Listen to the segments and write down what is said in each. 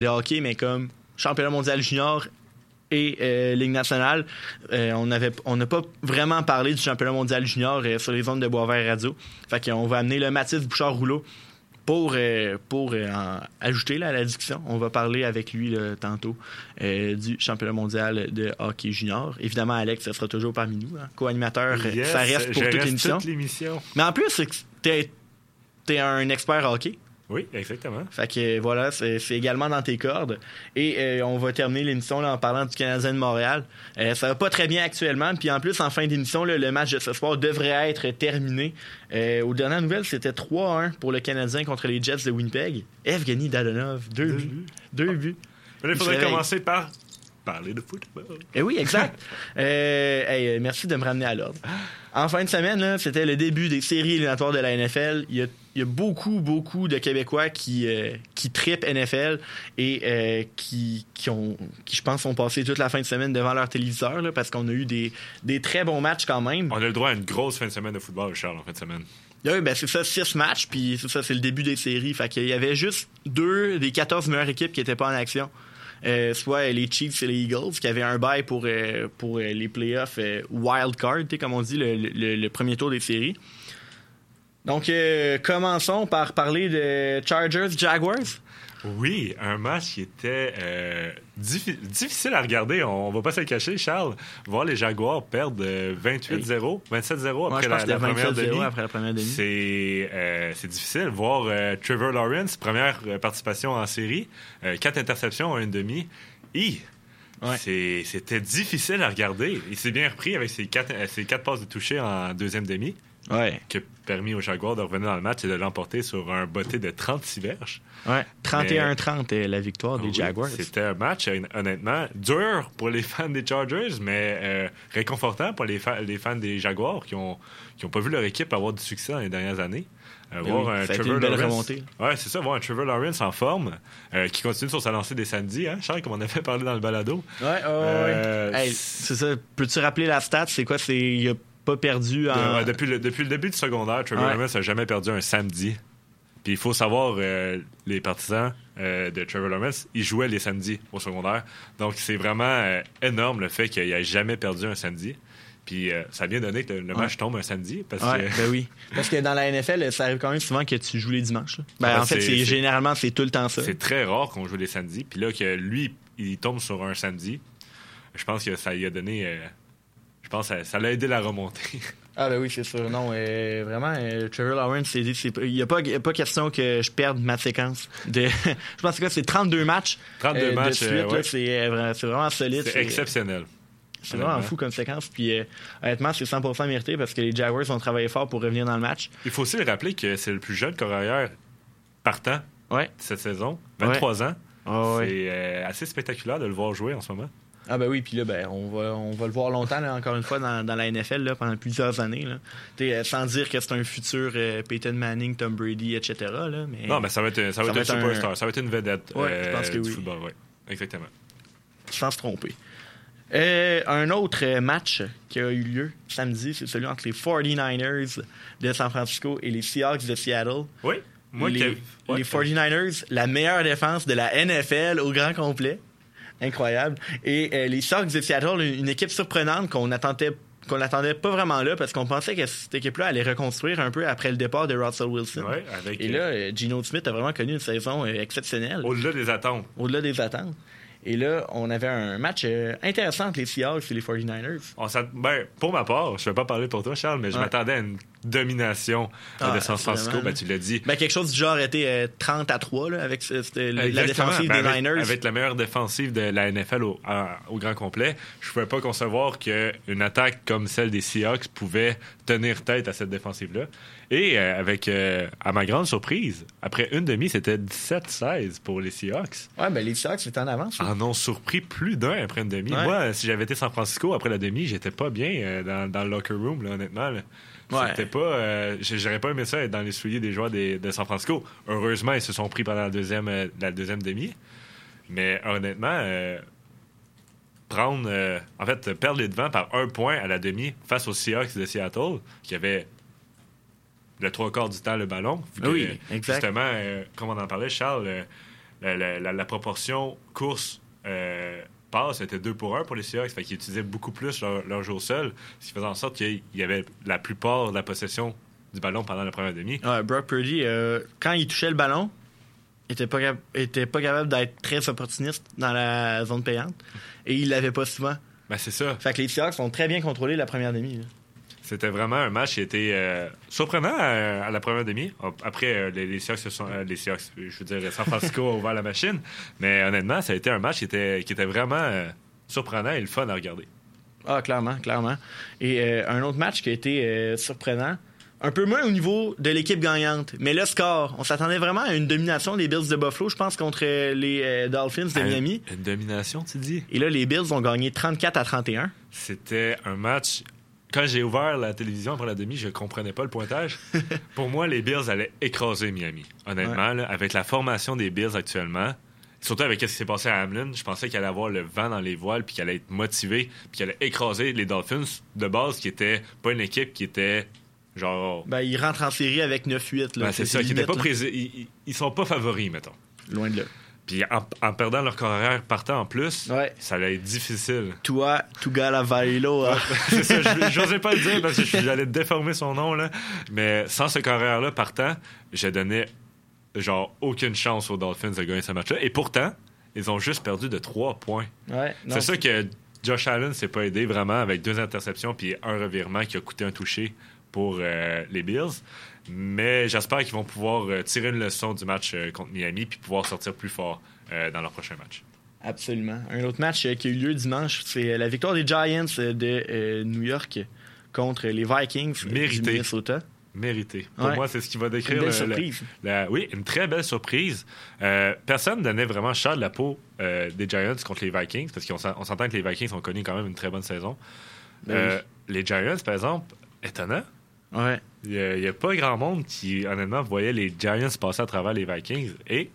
de hockey, mais comme championnat mondial junior et euh, Ligue nationale. Euh, on n'a pas vraiment parlé du championnat mondial junior euh, sur les zones de Boisvert Radio. Fait qu'on va amener le Mathis Bouchard-Rouleau pour, pour en ajouter là, à la discussion. On va parler avec lui là, tantôt du championnat mondial de hockey junior. Évidemment, Alex, ça sera toujours parmi nous. hein. Co-animateur, Yes, ça reste pour toute l'émission. Mais en plus, t'es, t'es un expert hockey. Oui, exactement. Fait que voilà, c'est également dans tes cordes. Et euh, on va terminer l'émission en parlant du Canadien de Montréal. Euh, ça va pas très bien actuellement. Puis en plus, en fin d'émission, le match de ce soir devrait être terminé. Euh, aux dernières nouvelles, c'était 3-1 pour le Canadien contre les Jets de Winnipeg. Evgeny Dadonov, deux, Deux buts. buts. Deux buts. Mais là, il faudrait commencer par parler de football. Eh oui, exact. Euh, hey, euh, merci de me ramener à l'ordre. En fin de semaine, c'était le début des séries éliminatoires de la NFL. Il y a, il y a beaucoup, beaucoup de Québécois qui, euh, qui tripent NFL et euh, qui, qui, ont, qui, je pense, ont passé toute la fin de semaine devant leur téléviseur là, parce qu'on a eu des, des très bons matchs quand même. On a le droit à une grosse fin de semaine de football, Charles, en fin de semaine. Oui, ben c'est ça, six matchs, puis c'est ça, c'est le début des séries. Fait qu'il y avait juste deux des 14 meilleures équipes qui n'étaient pas en action. Euh, soit les Chiefs et les Eagles, qui avaient un bail pour, pour les playoffs wild card, comme on dit, le, le- le premier tour des séries. Donc, euh, commençons par parler de Chargers-Jaguars. Oui, un match qui était euh, diffi- difficile à regarder. On, va pas se le cacher, Charles. Voir les Jaguars perdre euh, 28-0, 27-0 Moi, après je pense la, première 27-0 demi. après la première demi. C'est euh, difficile. Voir euh, Trevor Lawrence, première euh, participation en série, euh, quatre interceptions en une demi. Hi! Ouais. C'était difficile à regarder. Il s'est bien repris avec ses quatre, euh, ses quatre passes de toucher en deuxième demi, Ouais, qui a permis aux Jaguars de revenir dans le match et de l'emporter sur un botté de 36 verges. ouais. 31-30, euh, la victoire des Oui, Jaguars. C'était un match, hon- honnêtement, dur pour les fans des Chargers, mais euh, réconfortant pour les, fa- les fans des Jaguars qui ont, qui ont pas vu leur équipe avoir du succès dans les dernières années. Euh, Ben voir oui, un ça a été Trevor une belle Lawrence- remontée. Ouais, c'est ça, voir un Trevor Lawrence en forme, euh, qui continue sur sa lancée des samedis, hein, Charles, comme on avait parlé dans le balado. Ouais, ouais, ouais. Euh, Hey, c'est ça. Peux-tu rappeler la stat? C'est quoi? C'est il a pas perdu en. De- ouais, depuis, le, depuis le début du secondaire, Trevor Ouais. Lawrence n'a jamais perdu un samedi. Puis il faut savoir, euh, les partisans euh, de Trevor Lawrence, ils jouaient les samedis au secondaire. Donc c'est vraiment euh, énorme le fait qu'il n'ait jamais perdu un samedi. Puis ça a bien donné que le, le match tombe un samedi. Parce que ben oui. Parce que dans la NFL, ça arrive quand même souvent que tu joues les dimanches. Ben, Ah, en fait, c'est- généralement, c'est tout le temps ça. c'est très rare qu'on joue les samedis. Puis là, que lui, il tombe sur un samedi, je pense que ça lui a donné. Je pense que ça- l'a aidé la remontée. Ah, ben oui, c'est sûr. Non, euh, vraiment, euh, Trevor Lawrence, il n'y a, pas- a question que je perde ma séquence. De, je pense que c'est 32 matchs. 32 euh, de matchs, suite, euh, là, ouais. c'est euh, c'est vraiment solide. C'est exceptionnel. C'est vraiment fou comme séquence. Puis euh, honnêtement, c'est 100% mérité parce que les Jaguars ont travaillé fort pour revenir dans le match. Il faut aussi le rappeler que c'est le plus jeune carrière partant Ouais. cette saison, 23 ans. Ah. C'est assez spectaculaire de le voir jouer en ce moment. Ah ben oui, puis là, ben, on, va, on va le voir longtemps, là, encore une fois, dans, dans la NFL, là, pendant plusieurs années. Là. Euh, sans dire que c'est un futur euh, Peyton Manning, Tom Brady, etc. Là, mais Non, mais ça va être, ça va Ça être va un superstar. Ça va être une vedette Ouais, euh, je pense que du oui. football. Ouais. Exactement. sans se tromper. Euh, un autre match qui a eu lieu samedi, c'est celui entre les 49ers de San Francisco et les Seahawks de Seattle. Oui. Moi, les, les 49ers, la meilleure défense de la NFL au grand complet. Incroyable. Et euh, les Seahawks de Seattle, une, une équipe surprenante qu'on attendait qu'on n'attendait pas vraiment là parce qu'on pensait que cette équipe-là allait reconstruire un peu après le départ de Russell Wilson. ouais, avec, Et là, euh, Geno Smith a vraiment connu une saison euh, exceptionnelle, au-delà des attentes. au-delà des attentes. Et là, on avait un match euh, intéressant entre les Seahawks et les 49ers. On s'att- ben, pour ma part, je ne vais pas parler pour toi, Charles, mais je Ouais. m'attendais à une domination euh, Ah, de San Francisco. Ben, tu l'as dit. Ben, quelque chose du genre était euh, 30 à 3 là, avec la défensive Ben, des avec, Niners. avec la meilleure défensive de la NFL au, à- au grand complet, je ne pouvais pas concevoir qu'une attaque comme celle des Seahawks pouvait tenir tête à cette défensive-là. Et euh, avec, euh, à ma grande surprise, après une demi, c'était 17-16 pour les Seahawks. Ouais, ben les Seahawks étaient en avance. là. En ont surpris plus d'un après une demi. Ouais. Moi, si j'avais été San Francisco après la demi, j'étais pas bien euh, dans, dans le locker room, là, honnêtement. là. Ouais. C'était pas. euh, J'aurais pas aimé ça être dans les souliers des joueurs des- de San Francisco. Heureusement, ils se sont pris pendant la deuxième, euh, la deuxième demi. Mais honnêtement, euh, prendre. en fait, perdre les devants par un point à la demi face aux Seahawks de Seattle, qui avaient le trois quarts du temps le ballon. vu que, Oui, exact. Justement, comme on en parlait, Charles. la, la- la- la proportion course euh, passe était 2 pour 1 pour les Seahawks. Fait qu'ils utilisaient beaucoup plus leur, leur jeu au sol, ce qui faisait en sorte qu'il y avait la plupart de la possession du ballon pendant la première demi. Ouais, Brock Purdy, euh, quand il touchait le ballon, il était pas, était pas capable d'être très opportuniste dans la zone payante. Et il l'avait pas souvent. Ben, c'est ça. Fait que les Seahawks ont très bien contrôlé la première demi. là. C'était vraiment un match qui était euh, surprenant à, à la première demi. Après, euh, les, les Seahawks se sont. euh, les Seahawks, je veux dire, San Francisco a ouvert la machine. Mais honnêtement, ça a été un match qui était, qui était vraiment euh, surprenant et le fun à regarder. Ah, clairement, clairement. Et euh, un autre match qui a été euh, surprenant, un peu moins au niveau de l'équipe gagnante, mais le score. On s'attendait vraiment à une domination des Bills de Buffalo, je pense, contre les euh, Dolphins de Miami. Une, une domination, tu dis? Et là, les Bills ont gagné 34 à 31. C'était un match. Quand j'ai ouvert la télévision pour la demi, je comprenais pas le pointage. pour moi, les Bills allaient écraser Miami. Honnêtement, là, avec la formation des Bills actuellement, surtout avec ce qui s'est passé à Hamlin, je pensais qu'il allait avoir le vent dans les voiles, puis qu'il allait être motivé, puis qu'il allait écraser les Dolphins de base, qui était pas une équipe qui était genre. Ben, ils rentrent en série avec 9-8. là. Ben, c'est ça, qui pas là. ils- ils sont pas favoris, mettons. Loin de là. Puis en, en perdant leur carrière partant en plus, Ouais. ça allait être difficile. Toi, Tugala Vailo. hein. c'est ça, je- j'osais pas le dire parce que j'allais déformer son nom, là. Mais sans ce carrière-là partant, je donnais genre aucune chance aux Dolphins de gagner ce match-là. Et pourtant, ils ont juste perdu de 3 points. Ouais, C'est ça que Josh Allen s'est pas aidé vraiment avec deux interceptions puis un revirement qui a coûté un touché pour euh, les Bills. Mais j'espère qu'ils vont pouvoir euh, tirer une leçon du match euh, contre Miami puis pouvoir sortir plus fort euh, dans leur prochain match. Absolument. Un autre match qui a eu lieu dimanche, c'est la victoire des Giants de New York contre les Vikings Mérité. du Minnesota. Mérité. Pour Ouais. moi, c'est ce qui va Une décrire belle le- surprise. La- oui, une très belle surprise. Euh, personne donnait vraiment cher de la peau euh, des Giants contre les Vikings, parce qu'on s'en- on s'entend que les Vikings ont connu quand même une très bonne saison. Ben Euh, Les Giants, par exemple, étonnant. Ouais. Il n'y a, pas grand monde qui, honnêtement, voyait les Giants passer à travers les Vikings. Et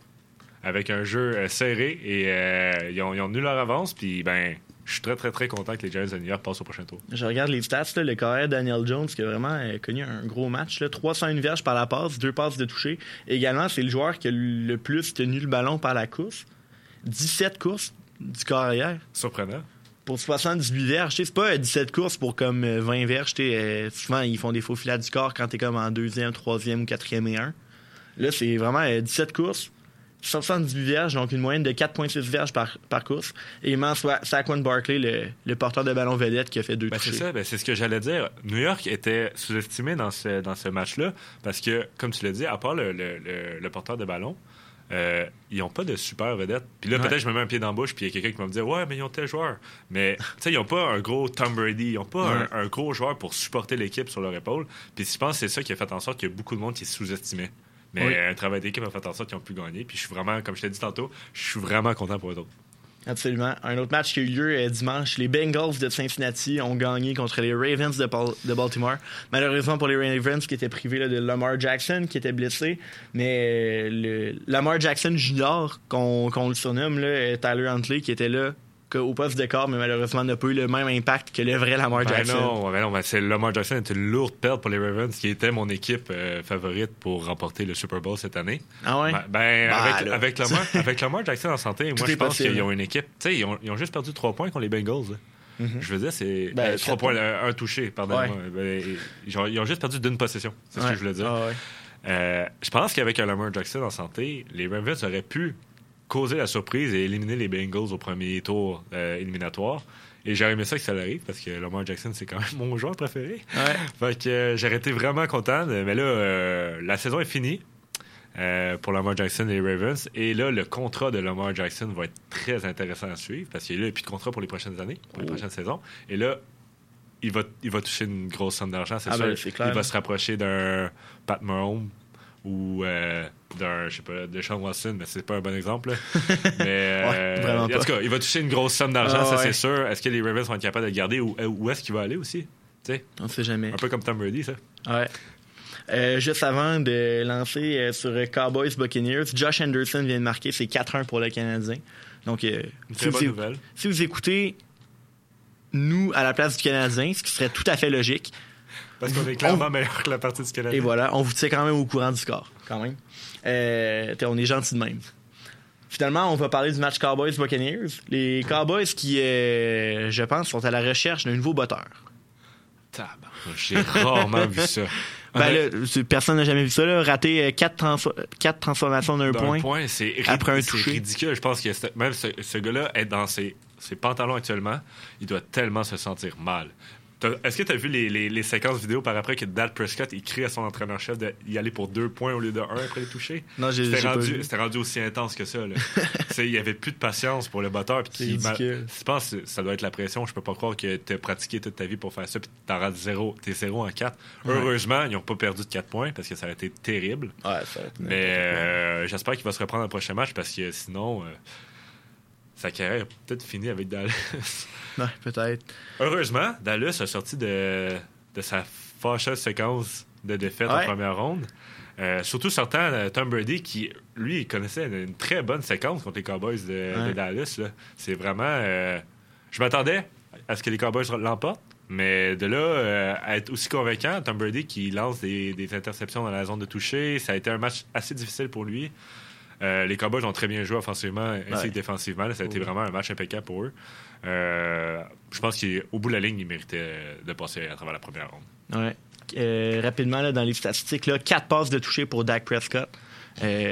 avec un jeu euh, serré, et euh, ils, ont, ils ont tenu leur avance, puis ben, je suis très, très, très content que les Giants de New York passent au prochain tour. Je regarde les stats, là, le carrière Daniel Jones qui a vraiment euh, connu un gros match. Là, 301 verges par la passe, deux passes de toucher. Également, c'est le joueur qui a le plus tenu le ballon par la course. 17 courses du carrière Surprenant. Pour 78 verges. C'est pas euh, 17 courses pour comme euh, 20 verges. tu sais, euh, souvent, ils font des faux filets du corps quand t'es comme en deuxième, troisième ou quatrième et un. Là, c'est vraiment euh, 17 courses, 78 verges, donc une moyenne de 4,6 verges par, par course. Et soit Saquon Barkley, le, le porteur de ballon vedette, qui a fait deux Ben, c'est ça, ben, c'est ce que j'allais dire. New York était sous-estimé dans ce, dans ce match-là parce que, comme tu l'as dit, à part le- le- le porteur de ballon, euh, ils n'ont pas de super vedette. Puis là, Ouais. peut-être je me mets un pied dans la bouche, puis il y a quelqu'un qui va me dire Ouais, mais ils ont tel joueur. Mais, tu sais, ils n'ont pas un gros Tom Brady, ils n'ont pas Ouais. un, un gros joueur pour supporter l'équipe sur leur épaule. Puis je pense que c'est ça qui a fait en sorte qu'il y a beaucoup de monde qui sous-estimait. Mais Oui. un travail d'équipe a fait en sorte qu'ils ont pu gagner. Puis je suis vraiment, comme je t'ai dit tantôt, je suis vraiment content pour eux autres. Absolument. Un autre match qui a eu lieu euh, dimanche. Les Bengals de Cincinnati ont gagné contre les Ravens de, Bal- de Baltimore. Malheureusement pour les Ravens qui étaient privés de Lamar Jackson qui était blessé. Mais euh, le, Lamar Jackson qu'on qu'on le surnomme, là, euh, Tyler Huntley, qui était là poste de corps, mais malheureusement n'a pas eu le même impact que le vrai Lamar Ben Jackson. non, ben non, ben c'est Lamar Jackson est une lourde perte pour les Ravens, qui était mon équipe euh, favorite pour remporter le Super Bowl cette année. Ah ouais? Ben, ben, Bah, avec, Lamar, avec Lamar Jackson en santé, Tout moi je pense qu'ils ont une équipe. Tu sais, ils ont, ils ont juste perdu 3 points contre les Bengals. là. Mhm. Je veux dire, c'est Ben, euh, trois points, euh, un touché. Ben, ils, ont, ils ont juste perdu d'une possession. C'est ce que je voulais dire. Ah ouais. Euh, je pense qu'avec un Lamar Jackson en santé, les Ravens auraient pu causer la surprise et éliminer les Bengals au premier tour euh, éliminatoire. Et j'aurais aimé ça que ça arrive parce que Lamar Jackson, c'est quand même mon joueur préféré. Ouais. Fait que euh, j'aurais été vraiment content. de- Mais là, euh, la saison est finie euh, pour Lamar Jackson et les Ravens. Et là, le contrat de Lamar Jackson va être très intéressant à suivre parce qu'il n'y a plus de contrat pour les prochaines années, pour les Oh. prochaines saisons. Et là, il va, il va toucher une grosse somme d'argent, c'est Ah sûr. ben, clair. Il va se rapprocher d'un Pat Mahomes ou euh, d'un, je sais pas, de Sean Watson, mais c'est pas un bon exemple. là. mais euh, en tout cas, il va toucher une grosse somme d'argent, Ah ça ouais. c'est sûr. Est-ce que les Ravens vont être capables de le garder ou où est-ce qu'il va aller aussi? Tu sais, On sait jamais. un peu comme Tom Brady, ça. Ouais. Euh, juste avant de lancer euh, sur euh, Cowboys Buccaneers, Josh Anderson vient de marquer ses 4-1 pour le Canadien. Donc, euh, Une si, très vous, bonne nouvelle. si vous écoutez nous à la place du Canadien, ce qui serait tout à fait logique, Parce qu'on est clairement meilleur que la partie du Canada. et voilà, on vous tient quand même au courant du score, quand même. Euh, on est gentil de même. finalement, on va parler du match Cowboys-Buccaneers. Les Cowboys qui, euh, je pense, sont à la recherche d'un nouveau botteur. J'ai rarement vu ça. Ben là, personne n'a jamais vu ça, là. Rater 4 quatre, transformations d'un point, point c'est après un toucher. ridicule. Je pense que même ce, ce gars-là est dans ses, ses pantalons actuellement. Il doit tellement se sentir mal. Est-ce que tu as vu les, les, les, séquences vidéo par après que Dad Prescott il crie à son entraîneur-chef d'y aller pour deux points au lieu de un après les toucher? Non, j'ai C'était rendu, rendu, aussi intense que ça. il n'y avait plus de patience pour le batteur. Je pense que ça doit être la pression. Je peux pas croire que tu as pratiqué toute ta vie pour faire ça puis tu rates zéro. Tu es zéro en quatre. Heureusement, ils n'ont pas perdu de quatre points parce que ça aurait été terrible. Ouais, ça Mais euh, j'espère qu'il va se reprendre un prochain match parce que sinon. Euh, sa carrière peut-être fini avec Dallas. ouais, peut-être. Heureusement, Dallas a sorti de, de sa fâcheuse séquence de défaite en première ronde. Euh, surtout sortant euh, Tom Brady qui, lui, connaissait une, très bonne séquence contre les Cowboys de, Dallas. C'est vraiment. Euh, je m'attendais à ce que les Cowboys l'emportent, mais de là à être aussi convaincant, Tom Brady qui lance des, des, interceptions dans la zone de toucher, ça a été un match assez difficile pour lui. Euh, les Cowboys ont très bien joué offensivement ainsi que défensivement. Ça a été vraiment un match impeccable pour eux. Euh, je pense qu'au bout de la ligne, ils méritaient de passer à travers la première ronde. Ouais. Euh, rapidement, dans les statistiques, là, 4 passes de toucher pour Dak Prescott.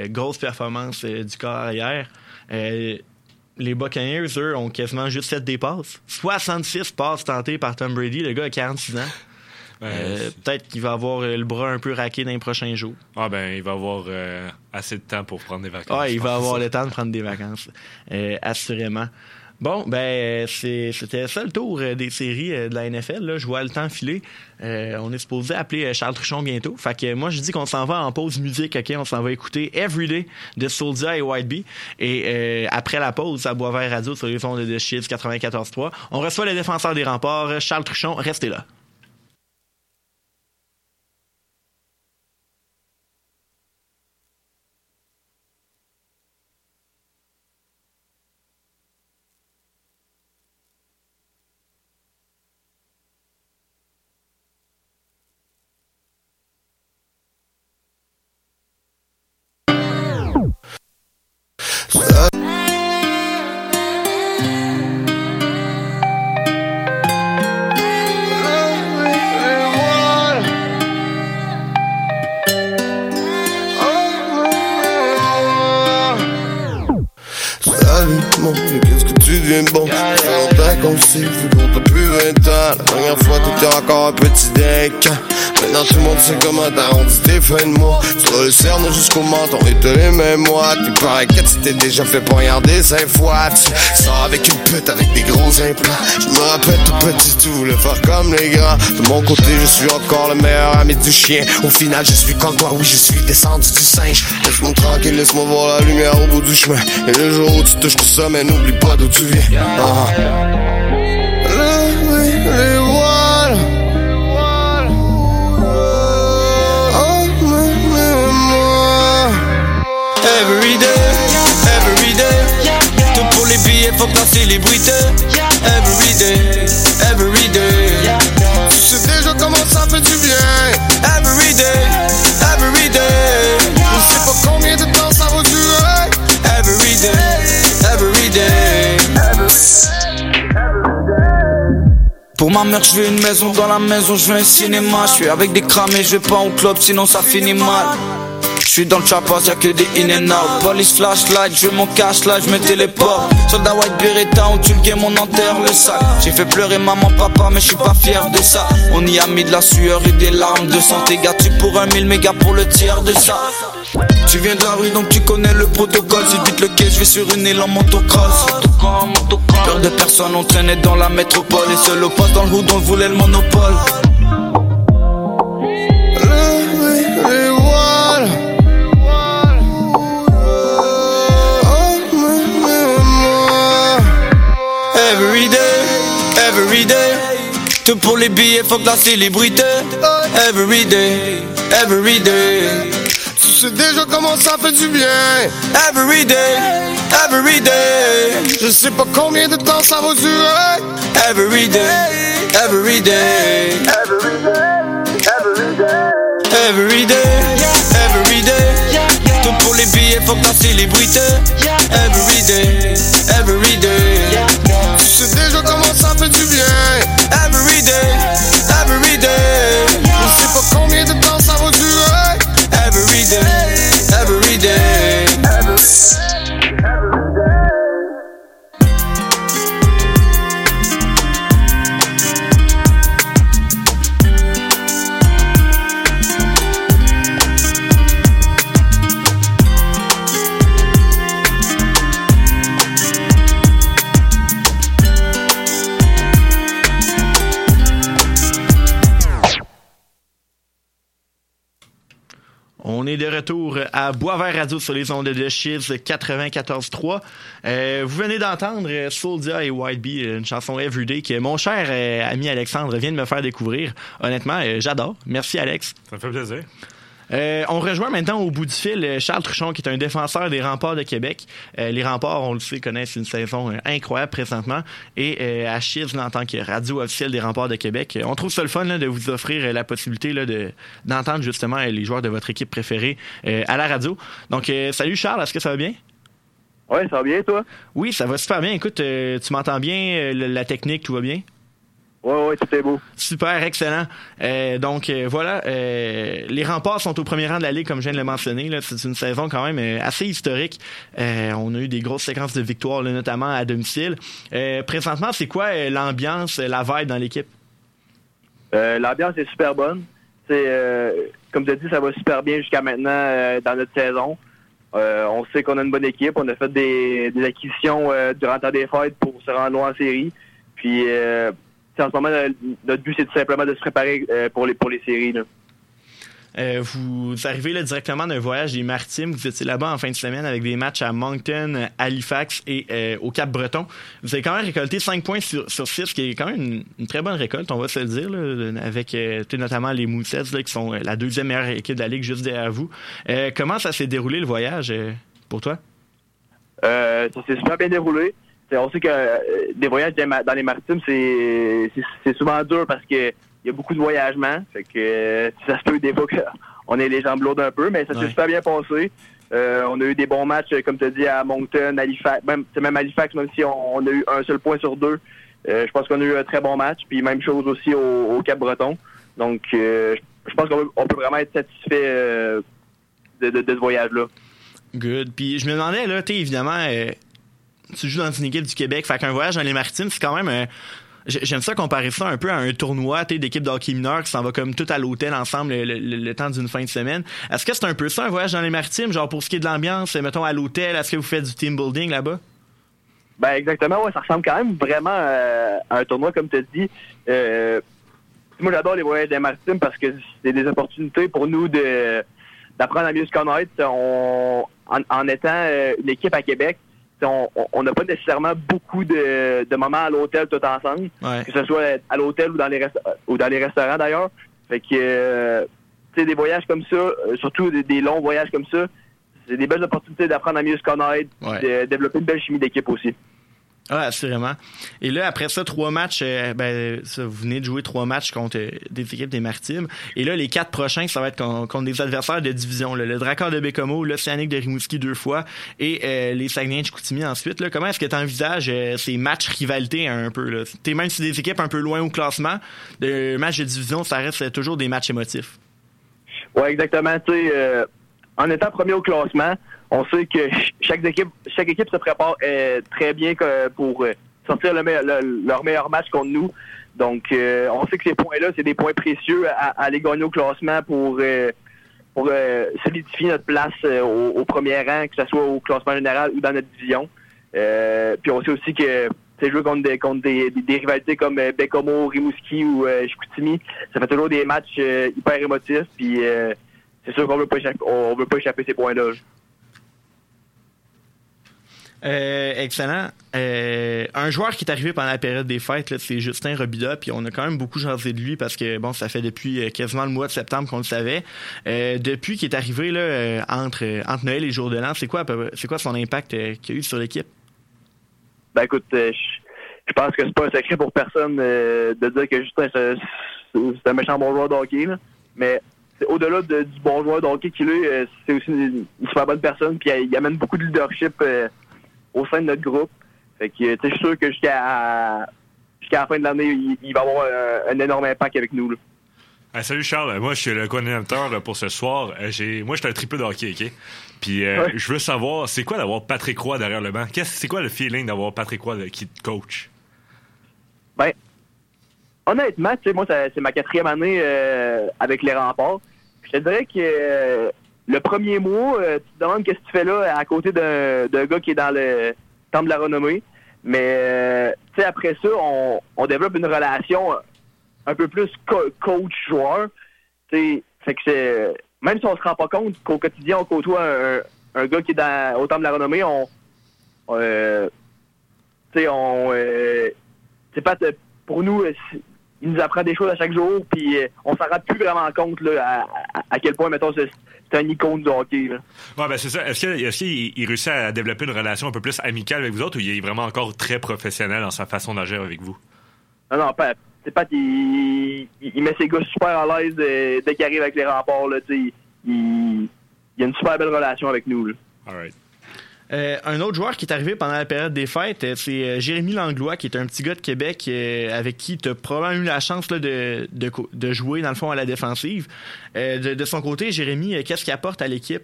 grosse performance du corps arrière. les Buccaneers, eux, ont quasiment juste fait des passes. 66 passes tentées par Tom Brady. Le gars a 46 ans. Euh, peut-être qu'il va avoir euh, le bras un peu raqué dans les prochains jours. Ah ben, il va avoir euh, assez de temps pour prendre des vacances. Ah, il va avoir le temps de prendre des vacances, assurément. Bon, ben c'était ça le tour des séries de la NFL. Là. Je vois le temps filer. on est supposé appeler Charles Truchon bientôt. Fait que moi, je dis qu'on s'en va en pause musique. Ok, on s'en va écouter Everyday de Soulja et White Bee. Et après la pause, à Boisvert Radio sur les ondes de Shields 94.3, on reçoit le défenseur des remparts, Charles Truchon. Restez là. Mois. Tu dois le cerner jusqu'au menton et te les mêmes moi. T'es pas inquiète tu t'es déjà fait poignarder cinq fois. Tu sors avec une pute avec des gros implants. Je me rappelle tout petit tout, le faire comme les grands. De mon côté, je suis encore le meilleur ami du chien. Au final, je suis comme toi, oui, je suis descendu du singe. Laisse-moi tranquille, laisse-moi voir la lumière au bout du chemin. Et le jour où tu touches tout ça, mais n'oublie pas d'où tu viens. Ah. Que la célébrité. Every day, every day. Tu sais déjà comment ça fait du bien. Every day, every day. Je sais pas combien de temps ça va durer. Every day, every day. Pour ma mère, je veux une maison dans la maison, je veux un cinéma. Je suis avec des cramés, je vais pas au club, sinon ça finit mal. Je suis dans le chapas, y'a que des in and out. Police flashlight, je mon cash là, je me téléporte. Soldat white beretta, on tue le on enterre le sac. J'ai fait pleurer maman, papa, mais je suis pas fier de ça. On y a mis de la sueur et des larmes de santé. Gars, tu pour un mille mégas pour le tiers de ça. Tu viens de la rue donc tu connais le protocole. Si vite le quai, je vais sur une île en motocross. Peur de personne, on traînait dans la métropole. Et seul au poste dans le hood, on voulait le monopole. Every day, every day. Tout pour les billets, faut que la célébrité. Every day, every day. Tu sais déjà comment ça fait du bien. Every day, every day. Je sais pas combien de temps ça va durer. Every day, every day. Every day, every day. Every day, every day. pour les billets, faut que la célébrité. Every day, every day. Tu sais déjà comment ça fait du bien. Retour à Boisvert Radio sur les ondes de Chiz 94.3. Euh, vous venez d'entendre euh, Souldia et White Bee, une chanson Everyday que mon cher euh, ami Alexandre vient de me faire découvrir. Honnêtement, euh, j'adore. Merci Alex. Ça me fait plaisir. Euh, on rejoint maintenant au bout du fil euh, Charles Truchon, qui est un défenseur des remparts de Québec. Euh, les remparts, on le sait, connaissent une saison euh, incroyable présentement. Et euh, à Chiz, en tant que radio officielle des remparts de Québec, on trouve ça le fun là, de vous offrir la possibilité là, de, d'entendre justement les joueurs de votre équipe préférée euh, à la radio. Donc, euh, salut Charles, est-ce que ça va bien? Ouais, ça va bien, toi? Oui, ça va super bien. Écoute, euh, tu m'entends bien, la technique, tout va bien? Ouais, ouais, tout est beau. Super, excellent. Euh, donc euh, voilà, euh, les remparts sont au premier rang de la ligue, comme je viens de le mentionner. là. C'est une saison quand même euh, assez historique. Euh, on a eu des grosses séquences de victoires, là, notamment à domicile. Euh, présentement, c'est quoi l'ambiance, la vibe dans l'équipe? Euh, L'ambiance est super bonne. C'est euh, comme tu as dit, ça va super bien jusqu'à maintenant euh, dans notre saison. Euh, on sait qu'on a une bonne équipe. On a fait des, des acquisitions euh, durant le temps des fêtes pour se rendre loin en série. Puis euh, en ce moment, le- notre but c'est tout simplement de se préparer euh, pour les pour les séries. Là. Euh, vous arrivez là, directement d'un voyage des Maritimes. Vous étiez là-bas en fin de semaine avec des matchs à Moncton, Halifax et euh, au Cap-Breton. Vous avez quand même récolté 5 points sur, sur 6, ce qui est quand même une, une très bonne récolte, on va se le dire, là, avec euh, notamment les Moussets, là, qui sont euh, la deuxième meilleure équipe de la Ligue juste derrière vous. Euh, comment ça s'est déroulé le voyage euh, pour toi? Euh, ça s'est super bien déroulé. On sait que euh, des voyages dans les maritimes, c'est souvent dur parce que il y a beaucoup de voyagements. Fait que euh, ça se peut des fois qu'on ait les jambes lourdes un peu, mais ça s'est Ouais. super bien passé. Euh, on a eu des bons matchs, comme tu as dit, à Moncton, Halifax, même, même Halifax, même si on, on a eu un seul point sur deux. Euh, je pense qu'on a eu un très bon match. Puis même chose aussi au, au Cap-Breton. Donc, euh, je- pense qu'on peut, vraiment être satisfait de, de- de ce voyage-là. Good. Puis je me demandais, là, tu sais, évidemment, tu joues dans une équipe du Québec, fait qu'un voyage dans les Maritimes, c'est quand même. euh, j'ai- J'aime ça comparer ça un peu à un tournoi d'équipe de hockey mineur qui s'en va comme tout à l'hôtel ensemble le, temps d'une fin de semaine. Est-ce que c'est un peu ça un voyage dans les maritimes, genre pour ce qui est de l'ambiance, mettons à l'hôtel, est-ce que vous faites du team building là-bas? Ben exactement, ouais, ça ressemble quand même vraiment euh, à un tournoi, comme tu as dit. Euh, moi, j'adore les voyages des maritimes parce que c'est des opportunités pour nous de d'apprendre à mieux se connaître. On, en, en étant euh, une équipe à Québec, on n'a pas nécessairement beaucoup de, de moments à l'hôtel tout ensemble, Ouais. que ce soit à l'hôtel ou dans les ou dans les restaurants d'ailleurs. Fait que euh, tu sais, des voyages comme ça, euh, surtout des, des longs voyages comme ça, c'est des belles opportunités d'apprendre à mieux se connaître, Ouais. de développer une belle chimie d'équipe aussi. Ah, assurément. Et là, après ça, trois matchs, euh, ben, ça, vous venez de jouer trois matchs contre euh, des équipes des Maritimes. Et là, les quatre prochains, ça va être con- contre des adversaires de division. là. Le Drakkar de Bécomo, l'Océanique de Rimouski deux fois et euh, les Saguenay de Chicoutimi ensuite. Là. Comment est-ce que tu envisages ces matchs rivalité un peu? Là? T'es même si des équipes un peu loin au classement, le match de division, ça reste toujours des matchs émotifs. Oui, exactement. En étant premier au classement, on sait que ch- chaque équipe, chaque équipe se prépare euh, très bien pour euh, sortir le le- leur meilleur match contre nous. Donc, euh, on sait que ces points-là, c'est des points précieux à, à aller gagner au classement pour, euh, pour euh, solidifier notre place euh, au, au premier rang, que ce soit au classement général ou dans notre division. Euh, puis on sait aussi que sais, jouer contre des, contre des, des- rivalités comme Bécomo, Rimouski ou Chicoutimi, ça fait toujours des matchs hyper émotifs. Puis c'est sûr qu'on veut pas échapper, on veut pas échapper ces points-là. Euh, excellent. Euh, un joueur qui est arrivé pendant la période des fêtes, c'est Justin Robida, puis on a quand même beaucoup jasé de lui parce que bon, ça fait depuis euh, quasiment le mois de septembre qu'on le savait. Euh, depuis qu'il est arrivé là, euh, entre, entre Noël et Jour de l'An, c'est quoi, c'est quoi son impact euh, qu'il a eu sur l'équipe? Ben écoute, je pense que c'est pas un secret pour personne de dire que Justin c'est un méchant bon joueur de hockey. là. Mais au-delà de- du bon joueur de hockey qu'il est, c'est aussi une, super bonne personne. Puis il, il amène beaucoup de leadership au sein de notre groupe. Fait que je suis sûr que jusqu'à jusqu'à la fin de l'année, il, il va avoir un, un énorme impact avec nous. là. Ah, salut Charles, moi je suis le coordinateur pour ce soir. Euh, j'ai, moi je suis un triple de hockey, ok? Puis euh, Ouais. je veux savoir, c'est quoi d'avoir Patrick Roy derrière le banc? Qu'est-ce, c'est quoi le feeling d'avoir Patrick Roy là, qui te coach? Ben, honnêtement, tu sais, moi, c'est ma quatrième année euh, avec les remparts. Je te dirais que euh, le premier mois, euh, tu te demandes qu'est-ce que tu fais là à côté d'un gars qui est dans le temple de la renommée. Mais, euh, tu sais, après ça, on, développe une relation un peu plus co- coach-joueur. Fait que c'est... Même si on se rend pas compte qu'au quotidien, on côtoie un, gars qui est dans, au temple de la renommée, on... euh, tu sais, on... euh, c'est pas pour nous, euh, il nous apprend des choses à chaque jour, puis euh, on s'en rend plus vraiment compte là, à, quel point, mettons, c'est un icône du hockey. Là. Ouais, ben c'est ça. Est-ce, qu'il il réussit à développer une relation un peu plus amicale avec vous autres ou il est vraiment encore très professionnel dans sa façon d'agir avec vous? Non, non, pas. C'est pas il, met ses gars super à l'aise euh, dès qu'il arrive avec les remparts. Là, il, il a une super belle relation avec nous. Là. All right. Euh, un autre joueur qui est arrivé pendant la période des fêtes, euh, c'est euh, Jérémy Langlois, qui est un petit gars de Québec euh, avec qui tu as probablement eu la chance là, de, de, co- de jouer, dans le fond, à la défensive. Euh, de, de son côté, Jérémy, qu'est-ce qu'il apporte à l'équipe?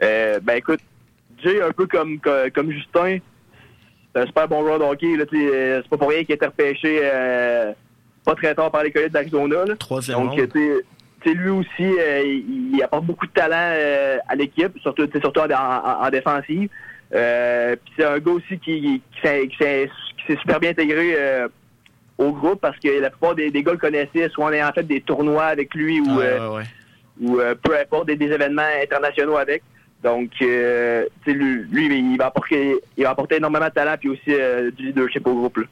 Ben écoute, Jay, un peu comme, comme, comme Justin, c'est un super bon joueur de hockey. C'est pas pour rien qu'il a été repêché pas très tard par les collègues d'Arizona. Troisième Donc, lui aussi, euh, il, apporte beaucoup de talent euh, à l'équipe, surtout, surtout en, en- en défensive. Euh, Puis c'est un gars aussi qui, qui, s'est- qui s'est qui s'est super bien intégré euh, au groupe parce que la plupart des, des gars le connaissaient, soit en ayant fait des tournois avec lui ou, Ouais, euh, ouais, ouais. ou peu importe des, des événements internationaux avec. Donc, lui, lui, il va apporter, il va apporter énormément de talent puis aussi du leadership au groupe. là.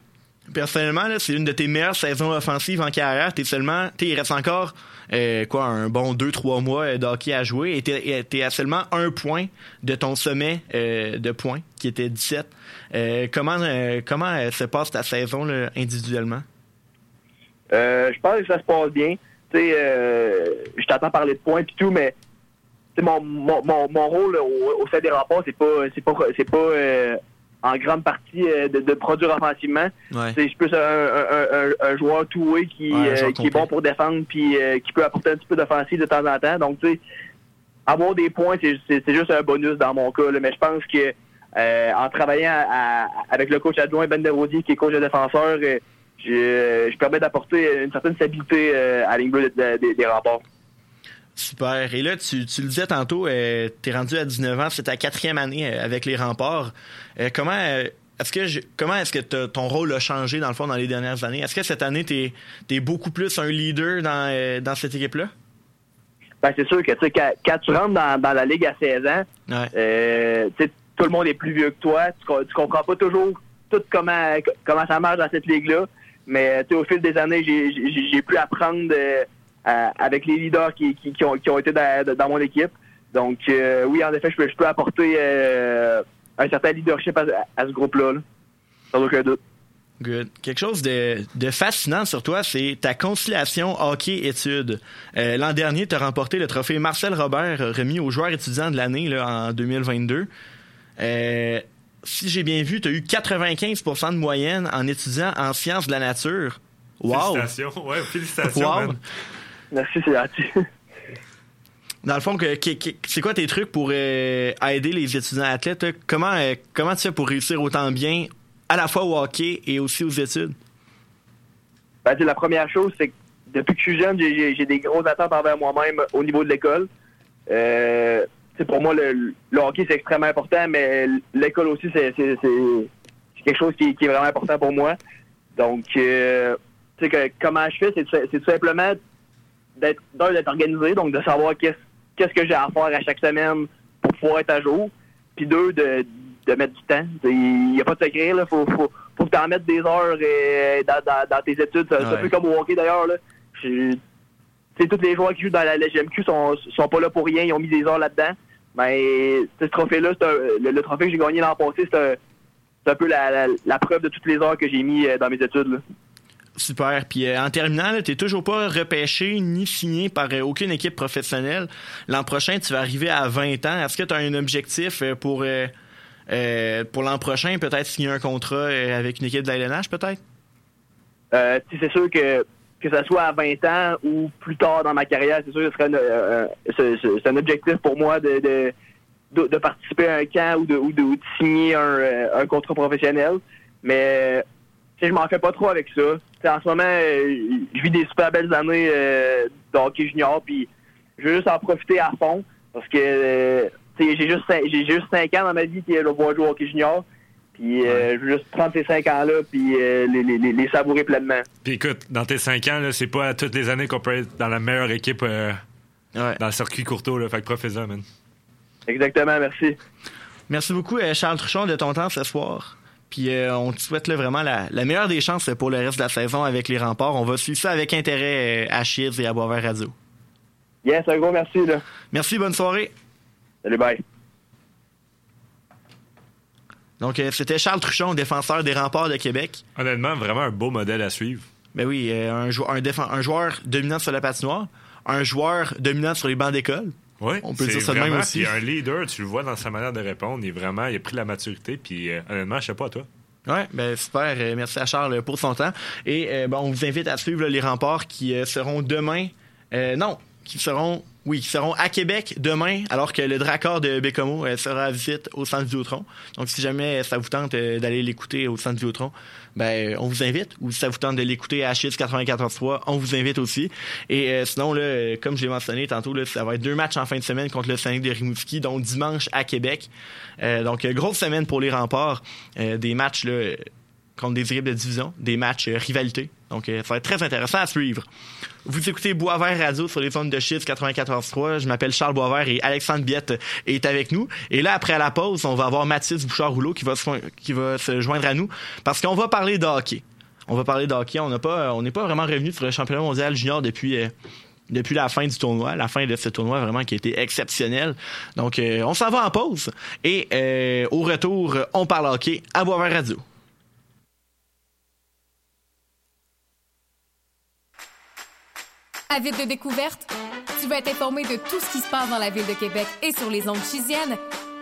Personnellement, là, c'est une de tes meilleures saisons offensives en carrière. T'es seulement, t'es, il reste encore euh, quoi, un bon 2-3 mois euh, de hockey à jouer et t'es, à seulement un point de ton sommet euh, de points, qui était 17. Euh, comment comment se passe ta saison individuellement? Je pense que ça se passe bien. Je t'entends parler de points et tout, mais mon, mon, mon, mon rôle au, sein des rapports, c'est pas pas c'est pas en grande partie euh, de, de produire offensivement. Ouais. C'est plus un, un, un, un joueur two-way qui, Ouais, euh, joueur qui est bon pour défendre puis euh, qui peut apporter un petit peu d'offensive de temps en temps. Donc, tu sais, avoir des points, c'est- juste un bonus dans mon cas. là. Mais je pense que euh, en travaillant à- à- avec le coach adjoint Ben Desrosiers, qui est coach de défenseur, euh, je, je permets d'apporter une certaine stabilité euh, à ligne bleue de- de- des- des remparts. Super. Et là, tu, tu le disais tantôt, euh, t'es rendu à 19 ans, c'est ta quatrième année euh, avec les remparts. Euh, comment euh, est-ce que je- comment est-ce que ton rôle a changé dans le fond dans les dernières années? Est-ce que cette année t'es es beaucoup plus un leader dans, dans cette équipe-là? Ben, c'est sûr que tu quand, quand tu rentres dans, dans la ligue à 16 ans, Ouais. Tu tout le monde est plus vieux que toi. Tu, co- tu comprends pas toujours tout comment, comment ça marche dans cette ligue-là. Mais tu au fil des années, j'ai- pu apprendre avec les leaders qui, qui, qui ont, qui ont été dans, dans mon équipe. Donc, euh, oui, en effet, je peux, je peux apporter euh, un certain leadership à, à ce groupe-là. là. Sans aucun doute. Good. Quelque chose de, de fascinant sur toi, c'est ta conciliation hockey-études. Euh, L'an dernier, tu as remporté le trophée Marcel Robert euh, remis aux joueurs étudiants de l'année en 2022. Euh, si j'ai bien vu, tu as eu 95% de moyenne en étudiant en sciences de la nature. Wow! Félicitations. Ouais, félicitations, Wow! man. Merci, c'est gentil. Dans le fond, c'est quoi tes trucs pour euh, aider les étudiants athlètes? Comment, euh, comment tu fais pour réussir autant bien à la fois au hockey et aussi aux études? Ben, la première chose, c'est que depuis que je suis jeune, j'ai- des grosses attentes envers moi-même au niveau de l'école. Euh, pour moi, le, le hockey, c'est extrêmement important, mais l'école aussi, c'est quelque chose qui, qui est vraiment important pour moi. Donc, que, comment je fais, c'est tout simplement d'être d'un, d'être organisé, donc de savoir qu'est-ce qu'est-ce que j'ai à faire à chaque semaine pour pouvoir être à jour. Puis deux, de, de mettre du temps. Il n'y a pas de secret, là. Faut, faut, faut que tu en mettes des heures dans, dans, dans tes études. C'est un peu comme au hockey d'ailleurs. tous les joueurs qui jouent dans la LGMQ sont, sont pas là pour rien. Ils ont mis des heures là-dedans. Mais ce trophée-là, c'est un- le, le trophée que j'ai gagné l'an passé, c'est un, c'est un peu la, la, la preuve de toutes les heures que j'ai mis euh, dans mes études. là. Super. Puis euh, en terminant, tu n'es toujours pas repêché ni signé par euh, aucune équipe professionnelle. L'an prochain, tu vas arriver à 20 ans. Est-ce que tu as un objectif euh, pour, pour l'an prochain, peut-être signer un contrat avec une équipe de la LNH, peut-être? c'est sûr que que ce soit à 20 ans ou plus tard dans ma carrière, c'est sûr que ce serait c'est un objectif pour moi de, de, participer à un camp ou de, ou de, signer un, un contrat professionnel. Mais je m'en fais pas trop avec ça. en ce moment, euh, je vis des super belles années euh, de hockey junior, puis je veux juste en profiter à fond parce que euh, j'ai juste j'ai juste 5 ans dans ma vie qui je vais jouer au hockey junior. Puis je veux juste prendre ces 5 ans-là puis les, les, les, savourer pleinement. Puis écoute, dans tes 5 ans, c'est pas toutes les années qu'on peut être dans la meilleure équipe dans le circuit courto. Là, fait que man. Exactement, merci. Merci beaucoup, Charles Truchon, de ton temps ce soir. Puis euh, on te souhaite vraiment la, meilleure des chances pour le reste de la saison avec les remparts. On va suivre ça avec intérêt euh, à Chiz et à Boisvert Radio. Yes, un gros merci. Là. Merci, bonne soirée. Salut, bye. Donc, euh, c'était Charles Truchon, défenseur des remparts de Québec. Honnêtement, vraiment un beau modèle à suivre. Ben oui, un, joueur, un joueur dominant sur la patinoire, un joueur dominant sur les bancs d'école, oui, on peut dire ça de même aussi. un leader, tu le vois dans sa manière de répondre, il est vraiment, il a pris la maturité, puis euh, honnêtement, je sais pas toi. Oui, ben super. Euh, merci à Charles pour son temps. Et euh, on vous invite à suivre les remparts qui seront demain. non, qui seront oui, qui seront à Québec demain, alors que le Dracor de Bécomo sera à visite au Centre Vidéotron. Donc, si jamais ça vous tente d'aller l'écouter au Centre Vidéotron, ben, on vous invite. Ou si ça vous tente de l'écouter à Chiz 94.3, on vous invite aussi. Et euh, sinon, comme je l'ai mentionné tantôt, ça va être deux matchs en fin de semaine contre le Saint de Rimouski, donc dimanche à Québec. Euh, donc, grosse semaine pour les remparts. Euh, des matchs là, contre des équipes de division, des matchs rivalité. Donc, ça va être très intéressant à suivre. Vous écoutez Boisvert Radio sur les zones de chiffres 94.3. Je m'appelle Charles Boisvert et Alexandre Biette est avec nous. Et là, après la pause, on va avoir Mathis Bouchard-Rouleau qui va, se, joindre à nous parce qu'on va parler de hockey. On va parler de hockey. On n'est pas, vraiment revenu sur le championnat mondial junior depuis... Euh, depuis la fin du tournoi, la fin de ce tournoi vraiment qui a été exceptionnel. Donc, euh, on s'en va en pause et euh, au retour, on parle hockey à Boisvert Radio. Avide de découverte? Tu veux être informé de tout ce qui se passe dans la ville de Québec et sur les ondes chisiennes?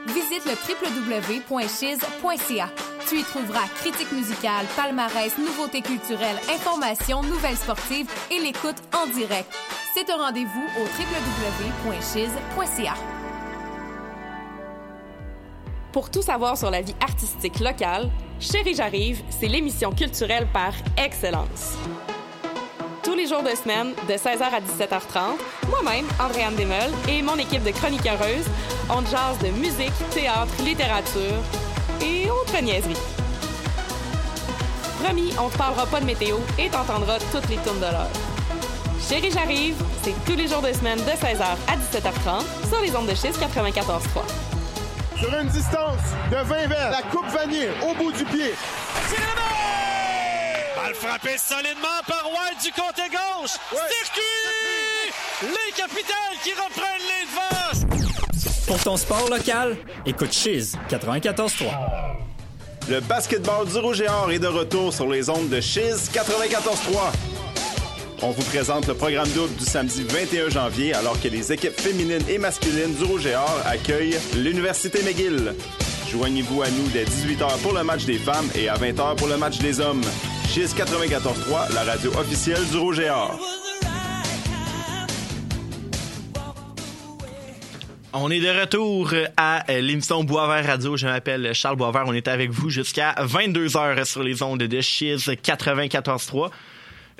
Visite le www.chiz.ca. Tu y trouveras critiques musicales, palmarès, nouveautés culturelles, informations, nouvelles sportives et l'écoute en direct. C'est un rendez-vous au www.chiz.ca. Pour tout savoir sur la vie artistique locale, Chérie J'arrive, c'est l'émission culturelle par excellence les jours de semaine, de 16h à 17h30, moi-même, Andréane Desmeules, et mon équipe de chroniqueuses, on jase de musique, théâtre, littérature et autres niaiseries. Promis, on te parlera pas de météo et t'entendras toutes les tournes de l'heure. Chérie, j'arrive, c'est tous les jours de semaine de 16h à 17h30 sur les ondes de schiste 94.3. Sur une distance de 20 verres, la coupe vanille au bout du pied. Balle frappée solidement par White du côté gauche. Circuit! Les capitales qui reprennent les devants. Pour ton sport local, écoute Chiz 94.3. Le basketball du Rouge et Or est de retour sur les ondes de Chiz 94.3. On vous présente le programme double du samedi 21 janvier alors que les équipes féminines et masculines du Rouge et Or accueillent l'Université McGill. Joignez-vous à nous dès 18h pour le match des femmes et à 20h pour le match des hommes. Chiz 94.3, la radio officielle du Rouge et Or. On est de retour à l'émission Boisvert Radio. Je m'appelle Charles Boisvert. On est avec vous jusqu'à 22h sur les ondes de Chiz 94.3.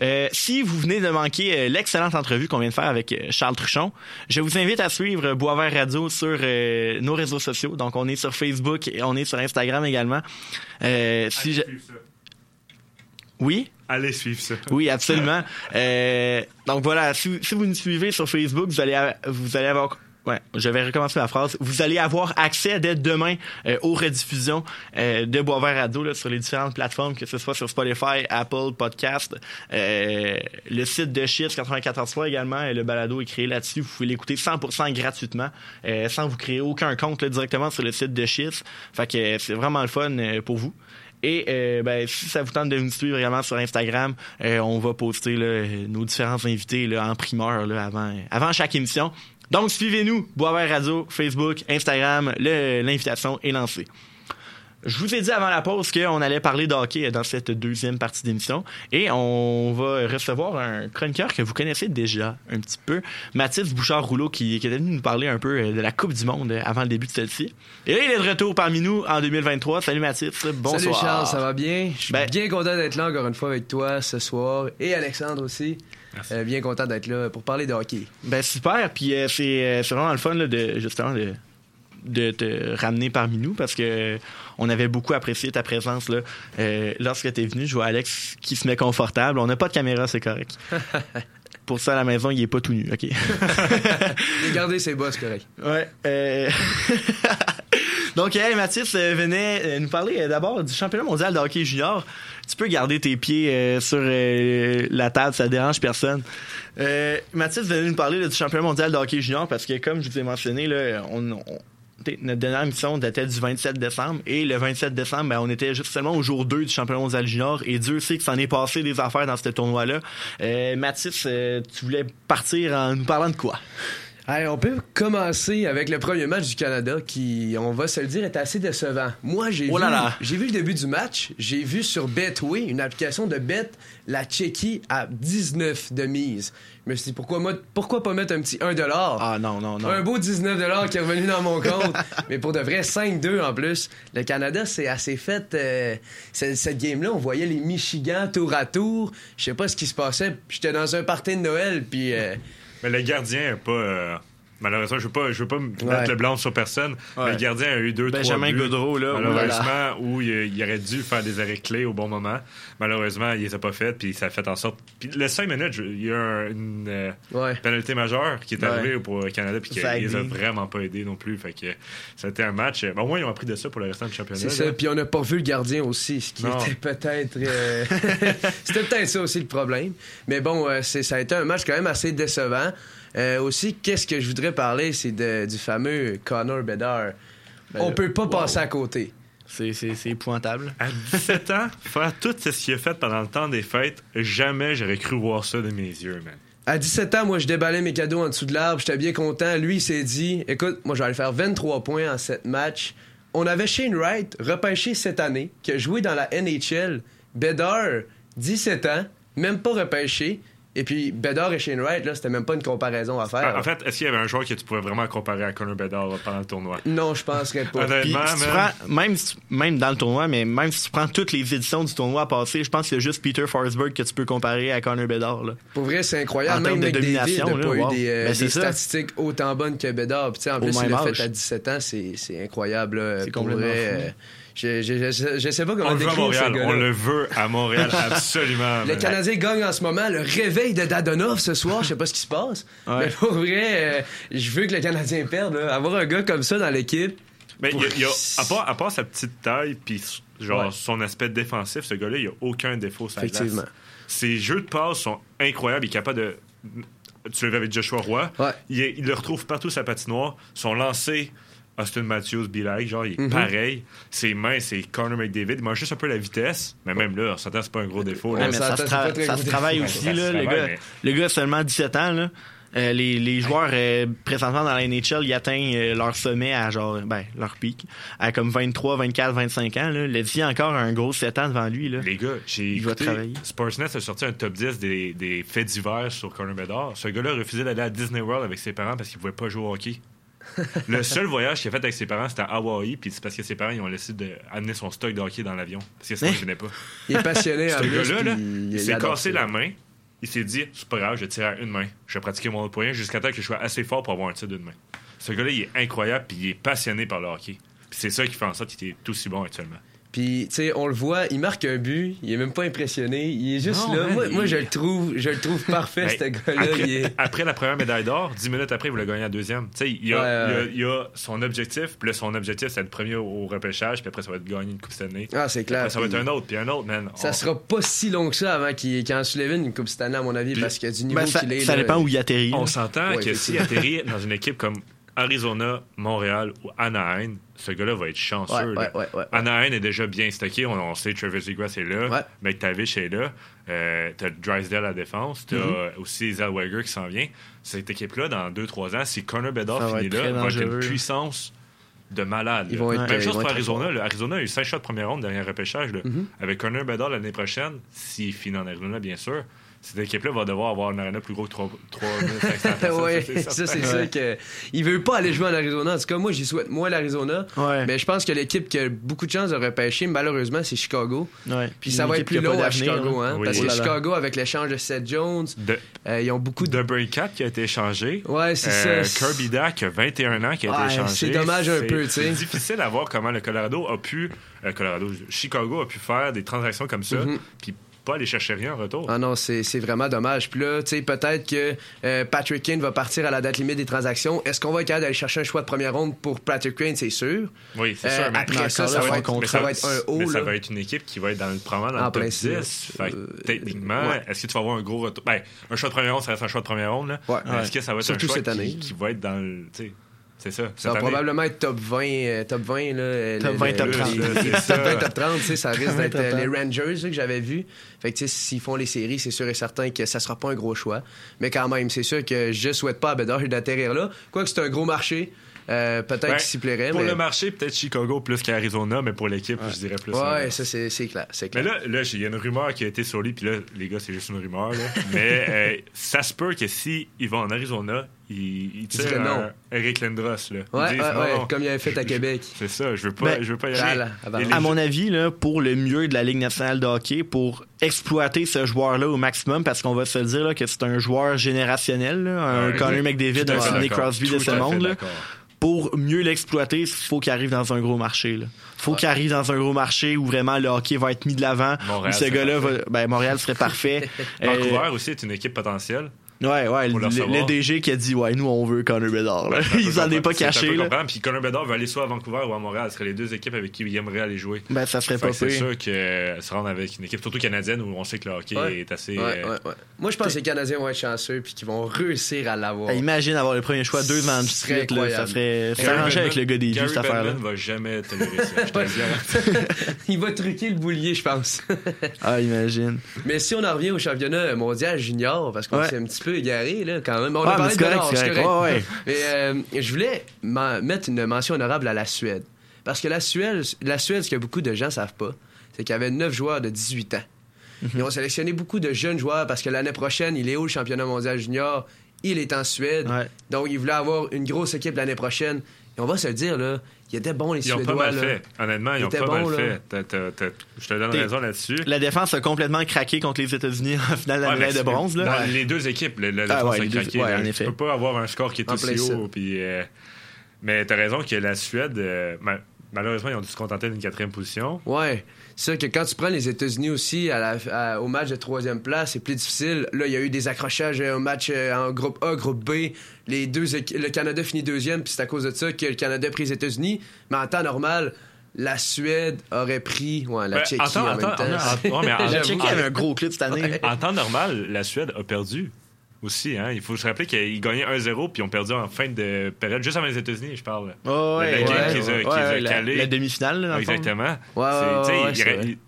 Euh, si vous venez de manquer euh, l'excellente entrevue qu'on vient de faire avec euh, Charles Truchon, je vous invite à suivre Boisvert Radio sur nos réseaux sociaux. Donc, on est sur Facebook et on est sur Instagram également. si Oui? Allez suivre ça. Oui, absolument. donc voilà, si, si, vous nous suivez sur Facebook, vous allez, vous allez avoir Ouais, je vais recommencer la phrase. Vous allez avoir accès dès demain euh, aux rediffusions euh, de Boisvert Radio là, sur les différentes plateformes, que ce soit sur Spotify, Apple Podcast, euh, le site de Chiffres 94 également. le balado est créé là-dessus. Vous pouvez l'écouter 100% gratuitement, sans vous créer aucun compte directement sur le site de Chiffres. Fait que c'est vraiment le fun pour vous. Et euh, ben, si ça vous tente de nous suivre également sur Instagram, euh, on va poster là, nos différents invités là, en primeur là, avant, avant chaque émission. Donc, suivez-nous, Boisvert Radio, Facebook, Instagram, l'invitation est lancée. Je vous ai dit avant la pause qu'on allait parler de hockey dans cette deuxième partie d'émission et on va recevoir un chroniqueur que vous connaissez déjà un petit peu, Mathis Bouchard-Rouleau, qui, qui est venu nous parler un peu euh, de la Coupe du Monde avant le début de celle-ci. Et là, il est de retour parmi nous en 2023. Salut Mathis, bonsoir. Salut Charles, ça va bien? Je suis Ben- bien content d'être là encore une fois avec toi ce soir et Alexandre aussi. Euh, bien content d'être là pour parler de hockey. Ben super, puis euh, c'est euh, c'est vraiment le fun là, de justement de de te ramener parmi nous parce que euh, on avait beaucoup apprécié ta présence là Euh, lorsque tu es venu. Je vois Alex qui se met confortable. On n'a pas de caméra, c'est correct. Pour ça à la maison, il est pas tout nu, ok? Gardé ses boss, correct. Ouais. euh, Donc, hey, Mathis venait nous parler d'abord du championnat mondial de hockey junior. Tu peux garder tes pieds euh, sur euh, la table, ça dérange personne. Euh, Mathis venait nous parler là, du championnat mondial de hockey junior parce que, comme je vous ai mentionné, là, on, notre dernière émission datait du 27 décembre et le 27 décembre, ben, on était juste seulement au jour 2 du championnat mondial junior et Dieu sait que s'en est passé des affaires dans ce tournoi-là. Euh, Mathis, euh, tu voulais partir en nous parlant de quoi? Hey, on peut commencer avec le premier match du Canada qui, on va se le dire, est assez décevant. Moi, j'ai Oh vu, j'ai vu le début du match. J'ai vu sur Betway, une application de bet, la Tchéquie à 19 de mise. Je me suis dit, pourquoi, moi, pourquoi pas mettre un petit 1 Ah non, non, non. Un beau 19 qui est revenu dans mon compte. mais pour de vrai, 5-2 en plus. Le Canada, c'est assez fait. euh, cette game-là, on voyait les Michigan tour à tour. Je sais pas ce qui se passait. J'étais dans un party de Noël, puis... euh, Mais le gardien a pas. euh, Malheureusement, je veux pas, je veux pas me mettre Ouais. le blanc sur personne. Ouais. Mais le gardien a eu deux, Benjamin trois buts. Gaudreau, là, Malheureusement, où il, il aurait dû faire des arrêts clés au bon moment. Malheureusement, il les a pas fait, puis ça a fait en sorte. Puis le 5 minutes, je- il y a un- une euh, Ouais. pénalité majeure qui est Ouais. arrivée pour le Canada, puis qui les a vraiment pas aidés non plus. Fait que ça a été un match. ben, au moins, ils ont appris de ça pour le restant du championnat. C'est ça, là. puis on n'a pas vu le gardien aussi, ce qui Non. était peut-être... euh, C'était peut-être ça aussi le problème. Mais bon, euh, c'est- ça a été un match quand même assez décevant. Euh, aussi, qu'est-ce que je voudrais parler, c'est de- du fameux Connor Bedard. Ben, on peut pas wow. passer à côté. C'est, c'est, c'est épouvantable. À 17 ans, faire tout ce qu'il a fait pendant le temps des fêtes, jamais j'aurais cru voir ça de mes yeux, man. À 17 ans, moi, je déballais mes cadeaux en dessous de l'arbre. J'étais bien content. Lui, il s'est dit Écoute, moi, je vais aller faire 23 points en 7 matchs. On avait Shane Wright, repêché cette année, qui a joué dans la NHL. Bedard, 17 ans, même pas repêché. Et puis, Bedard et Shane Wright, là, c'était même pas une comparaison à faire. En fait, est-ce qu'il y avait un joueur que tu pouvais vraiment comparer à Connor Bedard pendant le tournoi? non, je penserais pas. Puis, Honnêtement, si tu man, prends- même, si même dans le tournoi, mais même si tu prends toutes les éditions du tournoi passé, je pense qu'il y a juste Peter Forsberg que tu peux comparer à Connor Bedard. Là. Pour vrai, c'est incroyable. En Même termes de domination, n'a pas eu des, euh, Ben, des statistiques autant bonnes que Bedard. Puis, en Au plus, il l'a fait à 17 ans. C'est incroyable. là, C'est pour complètement vrai, fou. euh, je, je, je, je sais pas comment on le veut à Montréal. On le veut à Montréal, absolument. Le. Canadien gagne en ce moment. Le réveil de Dadonov ce soir, je sais pas ce qui se passe. Ouais. Mais pour vrai, euh, je veux que le Canadien perde. là. Avoir un gars comme ça dans l'équipe. Mais y a- y a- à, part, à part sa petite taille puis genre Ouais. son aspect défensif, ce gars-là, il a aucun défaut sur la glace. Effectivement. Ses jeux de passe sont incroyables. Il est capable de. Tu l'avais avec Joshua Roy. Ouais. Il, est- il le retrouve partout sa patinoire. Son lancer, Austin Matthews, be like, genre, il est Mhm. pareil. Ses mains, c'est Connor McDavid. Il manque juste un peu la vitesse. Mais même là, on s'entend, c'est pas un gros défaut. Ouais, là. mais ça, se, tra- ça travaille aussi. Ça se là, le, travaille, gars, mais- le gars a seulement 17 ans. Là. Euh, les, les joueurs euh, présentement dans la NHL, ils atteignent euh, leur sommet à genre, ben, leur pic, à comme 23, 24, 25 ans. Là. Letty a encore un gros 7 ans devant lui. Là. Les gars, j'ai. Sportsnet a sorti un top 10 des, des faits divers sur Connor Bedard. Ce gars-là a refusé d'aller à Disney World avec ses parents parce qu'il pouvait pas jouer au hockey. Le seul voyage qu'il a fait avec ses parents, c'était à Hawaii, puis c'est parce que ses parents ils ont laissé de, amener son stock de hockey dans l'avion. Parce que sinon, Hein? il venait pas. Il est passionné en Ce gars-là, il s'est cassé la main. Il s'est dit, c'est pas grave, je tire à une main. Je vais pratiquer mon point jusqu'à temps que je sois assez fort pour avoir un tir d'une main. Ce gars-là, il est incroyable, puis il est passionné par le hockey. Puis c'est ça qui fait en sorte qu'il est aussi bon actuellement. Puis, tu sais, on le voit, il marque un but, il est même pas impressionné, il est juste Non, là. man, moi, il- moi, je le trouve, je le trouve parfait, Ben, ce gars-là. après, il est- après la première médaille d'or, dix minutes après, il voulait gagner la deuxième. Tu sais, il y a, Ouais, ouais. il a- il y a son objectif, puis là, son objectif, c'est être premier au, repêchage, puis après, ça va être gagner une Coupe Stanley. Ah, c'est clair. Après, ça va être puis un autre, puis un autre, man. Ça On- sera pas si long que ça avant qu'il qu'il en soulève une Coupe Stanley, à mon avis, Puis- parce qu'il y a du niveau Ben, ça, qu'il est. ça là. dépend où il atterrit. On s'entend Ouais, que s'il atterrit dans une équipe comme Arizona, Montréal ou Anaheim, ce gars-là va être chanceux. Ouais, ouais, ouais. Anaheim est déjà bien stocké. On, on sait Travis Zegras est là. McTavish est là. Euh, t'as Drysdale à la défense. T'as Mm-hmm. aussi Zellweger qui s'en vient. Cette équipe-là, dans 2-3 ans, si Connor Bedard finit là, va être une puissance de malade. Ils là. vont être- Même ils chose pour Arizona. là. Arizona a eu 5 shots de première ronde dernier repêchage. là. Mm-hmm. Avec Connor Bedard l'année prochaine, s'il finit en Arizona, bien sûr, cette équipe-là va devoir avoir une arena plus gros que 3 3500 personnes. ouais, c'est ça c'est sûr que il veut pas aller jouer en Arizona. En tout cas, moi j'y souhaite moins l'Arizona. Ouais. Mais je pense que l'équipe qui a beaucoup de chances de repêcher, malheureusement, c'est Chicago. Ouais. Puis ça va être plus long à Chicago, hein, Oui. parce que Oh là. Chicago avec l'échange de Seth Jones, De, euh, ils ont beaucoup de. de Breakout qui a été échangé. Ouais, c'est Euh, ça. Kirby Dack, qui a 21 ans, qui a Ouais, été échangé. c'est dommage un peu, tu sais. C'est difficile à voir comment le Colorado a pu. euh, Colorado, Chicago a pu faire des transactions comme ça, Mhm. puis pas aller chercher rien en retour. Ah non, c'est vraiment dommage. Puis là, tu sais, peut-être que euh, Patrick Kane va partir à la date limite des transactions. Est-ce qu'on va être capable d'aller chercher un choix de première ronde pour Patrick Kane, c'est sûr. Oui, c'est Euh, sûr. Mais après ça, ça va, être, contrat. ça va être un haut. mais ça là. va être une équipe qui va être dans le, probablement dans En le top plein 10. ça. Fait que, Euh, techniquement, ouais. est-ce que tu vas avoir un gros retour? Ben, un choix de première ronde, ça reste un choix de première ronde. Là. Ouais. Mais Est-ce que ça va être Surtout un choix cette qui, année. qui va être dans le. C'est ça. Ça va année. probablement être top 20, euh, top 20 là, Top le- 20, le- top 30. les- C'est les ça. top 20, top 30, tu sais, ça risque Top 20, d'être euh, les 30. Rangers là, que j'avais vu. Fait que tu sais, s'ils font les séries, c'est sûr et certain que ça sera pas un gros choix. Mais quand même, c'est sûr que je souhaite pas à Bedard d'atterrir là. Quoique c'est un gros marché, euh, peut-être Ben, qu'il s'y plairait. Pour mais... le marché, peut-être Chicago plus qu'Arizona, mais pour l'équipe, je dirais plus. Ouais, ça c'est c'est clair, c'est Mais clair. là, là, il y a une rumeur qui a été sur lui, puis là, les gars, c'est juste une rumeur. Là. Mais euh, ça se peut que si il va en Arizona, il, il tire dirait non. Eric Lindros. Là. Ouais, disent, ouais, non, ouais, non, comme il avait fait à Québec. C'est ça, je veux pas, Ben, je veux pas y aller. là, les À mon avis, là, pour le mieux de la Ligue nationale de hockey, pour exploiter ce joueur-là au maximum, parce qu'on va se le dire là, que c'est un joueur générationnel, là, un Ouais. Connor McDavid, un Sidney. Crosby de Tout ce monde. Là. Pour mieux l'exploiter, il faut qu'il arrive dans un gros marché. Il faut qu'il arrive dans un gros marché où vraiment le hockey va être mis de l'avant. Montréal, Où ce gars-là, va, ben, Montréal serait parfait. Euh, Vancouver aussi est une équipe potentielle. Ouais, ouais, le, le DG qui a dit, ouais, nous, on veut Connor Bedard. là. C'est un peu Il s'en est pas caché. comprendre. Puis Connor Bedard veut aller soit à Vancouver ou à Montréal. Ce seraient les deux équipes avec qui il aimerait aller jouer. Ben, ça serait Fait pas c'est sûr que euh, se rendre avec une équipe, surtout canadienne, où on sait que le hockey Ouais. est assez. Ouais, euh, ouais, ouais. Moi, je pense que les Canadiens vont être chanceux puis qu'ils vont réussir à l'avoir. Ben, imagine avoir le premier choix deux devant le Ce serait suite, là, ça Gary s'arranger avec le gars des vues, Gary cette affaire-là. Va jamais tolérer ça. je. Il va truquer le boulier, je pense. Ah, imagine. Mais si on en revient au championnat mondial junior, parce qu'on s'est un petit peu égaré, là, quand même. On Ouais, a parlé de correct, correct. correct. Ouais. Mais euh, je voulais mettre une mention honorable à la Suède. Parce que la Suède, la Suède, ce que beaucoup de gens savent pas, c'est qu'il y avait 9 joueurs de 18 ans. Mhm. Ils ont sélectionné beaucoup de jeunes joueurs parce que l'année prochaine, il est le championnat mondial junior? Il est en Suède. Ouais. Donc, ils voulaient avoir une grosse équipe l'année prochaine. Et on va se le dire, là, il était bon, les Ils ont Suédois. pas mal là. fait. Honnêtement, ils Ils ont étaient pas bons, mal là. fait. T'as- t'as- t'as- Je te donne T'es- raison là-dessus. La défense a complètement craqué contre les États-Unis en finale de la médaille de bronze. Là. Dans les deux équipes, la Ah, défense ouais, a deux- craqué. ouais, là. en effet. Tu peux pas avoir un score qui est En aussi haut. Puis, euh, mais t'as raison que la Suède, euh, ma- malheureusement, ils ont dû se contenter d'une quatrième position. Ouais. C'est sûr que quand tu prends les États-Unis aussi à la- à- au match de troisième place, c'est plus difficile. Là, il y a eu des accrochages euh, au match euh, en groupe A, groupe B. Les deux, le Canada finit deuxième, puis c'est à cause de ça que le Canada a pris les États-Unis. Mais en temps normal, la Suède aurait pris ouais, la Ben, Tchéquie en temps- en en même temps- temps. en- en- ouais, mais en- La. Tchéquie avait un gros clip cette année. En temps normal, la Suède a perdu aussi. Hein? Il faut se rappeler qu'ils gagnaient 1-0 puis ils ont perdu en fin de période, juste avant les États-Unis, je parle. Oh, La ouais, ouais, qu'ils ont- ouais, ouais, la, demi-finale. là. Exactement. Ouais, C'est- ouais, tu sais, ouais, il c'est aurait- vrai. il-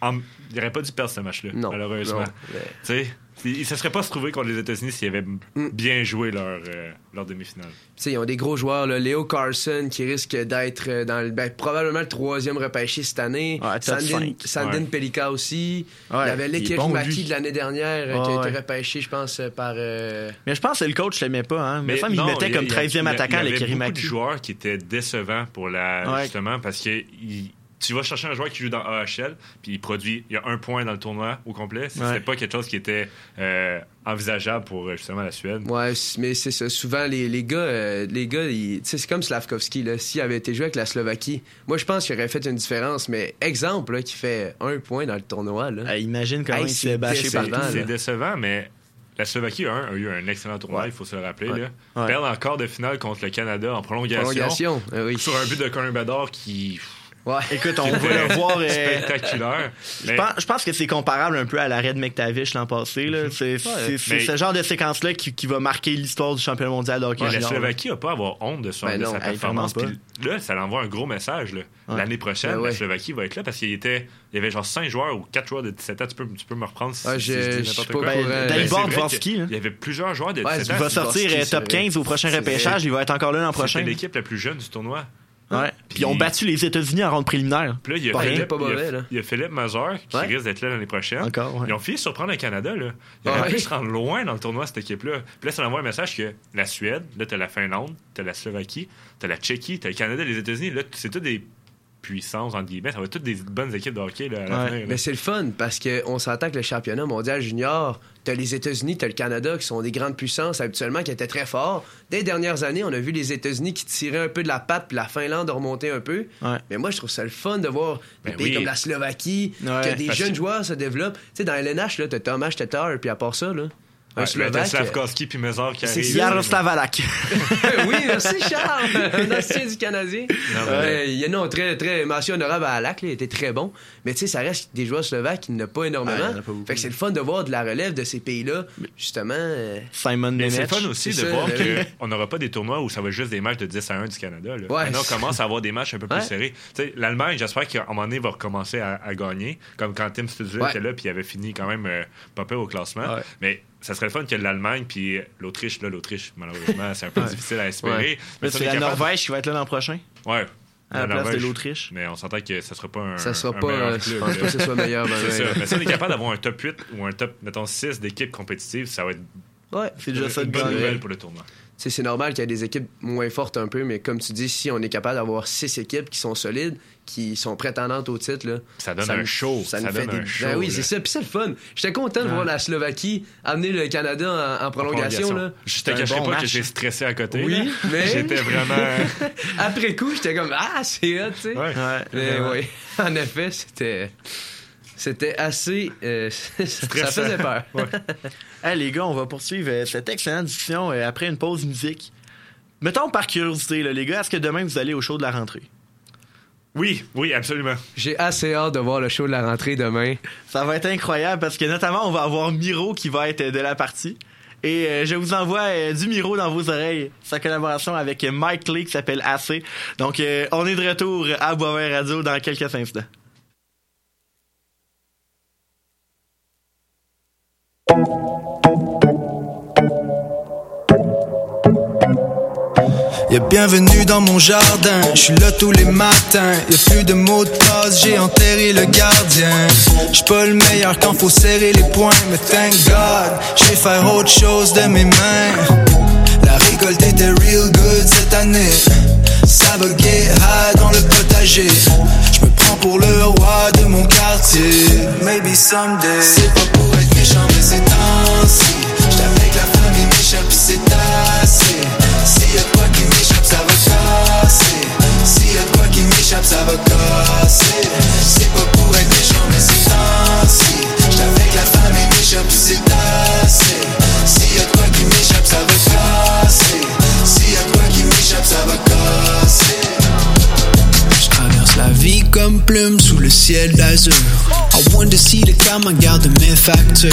en- il aurait pas dû perdre ce match-là, Non, malheureusement. non, mais- Tu sais, ils ne se seraient pas se trouver contre les États-Unis s'ils avaient Mm. bien joué leur, euh, leur demi-finale. Tu sais, ils ont des gros joueurs, là. Léo Carson qui risque d'être euh, dans le, ben, probablement le troisième repêché cette année. Ouais, Sandin, cinq. Sandin Ouais. Pelika aussi. Ouais, il y avait Lekiri bon, Maki de l'année dernière euh, qui a été ouais. repêché, je pense, par. euh, Mais je pense que le coach l'aimait pas. Hein. Mais, il non, mettait il a- comme il y a- 13e il y a- attaquant, Il y avait beaucoup de joueurs qui étaient décevants pour la Ouais. justement parce que il- tu vas chercher un joueur qui joue dans AHL puis il produit il y a un point dans le tournoi au complet. C'était Ouais. pas quelque chose qui était euh, envisageable pour euh, justement la Suède. Ouais, mais c'est ça. Souvent, les, les gars, euh, les gars ils- tu sais, c'est comme Slavkovski. là. S'il avait été joué avec la Slovaquie, moi, je pense qu'il aurait fait une différence. Mais exemple, là, qui fait un point dans le tournoi. Là. Ah, imagine comment Hey, il s'est bâché là. C'est décevant, mais la Slovaquie a, un- a eu un excellent tournoi, il faut se le rappeler. Ouais. Là. Ouais. Perdre en quart de finale contre le Canada en prolongation. Prolongation, euh, oui. Sur un but de Conor Bedard qui Écoute, on va le voir. euh, Spectaculaire. Je pense, je pense que c'est comparable un peu à l'arrêt de McTavish l'an passé. là. C'est c'est- c'est Mais- ce genre de séquence-là qui, qui va marquer l'histoire du championnat mondial de hockey Ouais, la. Slovaquie n'a pas à avoir honte de, son, Ben de non, sa performance. là, ça l'envoie un gros message. là. Ouais. L'année prochaine, Ben ouais. la Slovaquie va être là parce qu'il était, il y avait genre 5 joueurs ou 4 joueurs de 17 ans. Tu peux, tu peux me reprendre si, Ouais, si je- dis n'importe pas quoi. Ben, c'est hein. Il y avait plusieurs joueurs de Ouais, 17 ans. Il va c'est sortir euh, c'est top vrai. 15 au prochain C'est repêchage. Il va être encore là l'an prochain. l'équipe la plus jeune du tournoi. Ouais. Puis ils ont battu les États-Unis en ronde préliminaire. Puis là, il y a Philippe, pas il y a- mauvais, là. il y a Philippe Mazur qui Ouais. risque d'être là l'année prochaine. Encore, ouais. Ils ont fini de surprendre le Canada. Là. Ils auraient Ouais. pu se rendre loin dans le tournoi, cette équipe-là. Puis là, ça envoie un message que la Suède, là, t'as la Finlande, t'as la Slovaquie, t'as la Tchéquie, t'as le Canada, les États-Unis. Là, c'est toutes des puissances, entre guillemets. Ça va être toutes des bonnes équipes de hockey là, à la Ouais. fin, là. Mais c'est le fun parce qu'on s'entend que le championnat mondial junior, t'as les États-Unis, t'as le Canada qui sont des grandes puissances habituellement qui étaient très forts. Des dernières années, on a vu les États-Unis qui tiraient un peu de la patte puis la Finlande remonter un peu. Ouais. Mais moi, je trouve ça le fun de voir des Ben pays oui. comme la Slovaquie, Ouais, que des parce jeunes que- joueurs se développent. Tu sais, dans LNH, t'as Thomas Tatar puis à part ça, là, Ouais, Slovaque. Slavkovski puis Mazur qui C'est arrivent. Yaroslav Alak. oui, merci Charles, un ancien du Canadien. Non, mais- Euh, il y a non, très, très mention honorable à Alak, là, il était très bon. Mais tu sais, ça reste des joueurs slovaques qui n'ont pas énormément. Pas fait que c'est le fun de voir de la relève de ces pays-là, justement. euh, Simon Mais c'est Nemec. le fun aussi de c'est ça, voir euh, qu'on n'aura pas des tournois où ça va être juste des matchs de 10 à 1 du Canada. Là. Ouais. Maintenant, on commence à avoir des matchs un peu plus Ouais. serrés. Tu sais, L'Allemagne, j'espère qu'à un moment donné, va recommencer à, à gagner, comme quand Tim Stutzle Ouais. était là, puis il avait fini quand même euh, pas pire au classement. Ouais. Mais ça serait le fun que l'Allemagne, puis l'Autriche, là, l'Autriche, malheureusement, c'est un peu difficile à espérer. Ouais. Mais C'est est la capable- Norvège qui va être là l'an prochain, Ouais. à la place de l'Autriche. Mais on s'entend que ça sera pas un. ça sera un pas. meilleur euh, je pense pas que ce soit meilleur. ben, C'est ouais. ça. Mais si on est capable d'avoir un top 8 ou un top, mettons, 6 d'équipes compétitives, ça va être Ouais. C'est déjà ça de bonne nouvelle pour le tournoi. C'est normal qu'il y ait des équipes moins fortes un peu, mais comme tu dis, si on est capable d'avoir six équipes qui sont solides, qui sont prétendantes au titre, là, Ça donne un nous- show. Ça, Ça nous fait donne des... un show, Ben oui, c'est ça. Puis c'est le fun. J'étais content de voir la Slovaquie amener le Canada en, en prolongation. Là. Je te un bon pas match. que j'ai stressé à côté. Oui, là. mais- J'étais vraiment. Après coup, j'étais comme Ah, c'est hot, tu sais. Ouais. Ouais, Mais oui, en effet, c'était. C'était assez. euh, ça faisait peur. Ouais. Hey, les gars, on va poursuivre euh, cette excellente discussion euh, après une pause musique. Mettons par curiosité, là, les gars, est-ce que demain vous allez au show de la rentrée? Oui, oui, absolument. J'ai assez hâte de voir le show de la rentrée demain. Ça va être incroyable parce que notamment on va avoir Miro qui va être de la partie. Et euh, je vous envoie euh, du Miro dans vos oreilles. Sa collaboration avec Mike Lee qui s'appelle AC. Donc euh, on est de retour à Boisvert Radio dans quelques instants. Y'a bienvenue dans mon jardin, je suis là tous les matins. Y'a plus de mots de passe, j'ai enterré le gardien. J'suis pas le meilleur quand faut serrer les poings, mais thank God, j'ai faire autre chose de mes mains. La récolte était real good cette année. Ça va high dans le potager. Je me prends pour le roi de mon quartier. Maybe someday. C'est pas pour être méchant, mais c'est temps-ci. J'étais avec la famille, m'échappe, c'est assez. M'échappe, ça va casser. C'est pas pour être méchant, mais c'est temps-ci. J'étais avec la famille, m'échappe, c'est assez. S'il y a quoi qui m'échappe, ça va casser. S'il y a quoi qui m'échappe, ça va casser. Je traverse la vie comme plume sous le ciel d'azur. I want to see the karma, garde mes facteurs.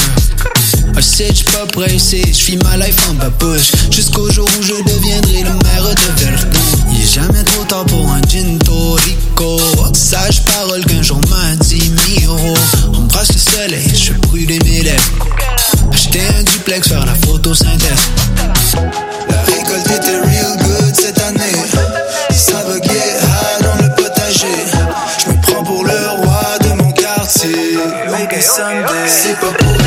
I said, j'suis pas pressé, j'vis ma life en babouche. Jusqu'au jour où je deviendrai le maire de Verdun. Il est jamais trop tard pour un gin rico. Sage parole qu'un jour m'a dit Miro. Embrasse le soleil, je brûler mes lèvres. Acheter un duplex, faire la photosynthèse. La récolte était real good cette année. Ça va get high dans le potager. Je me prends pour le roi de mon quartier. C'est pas pour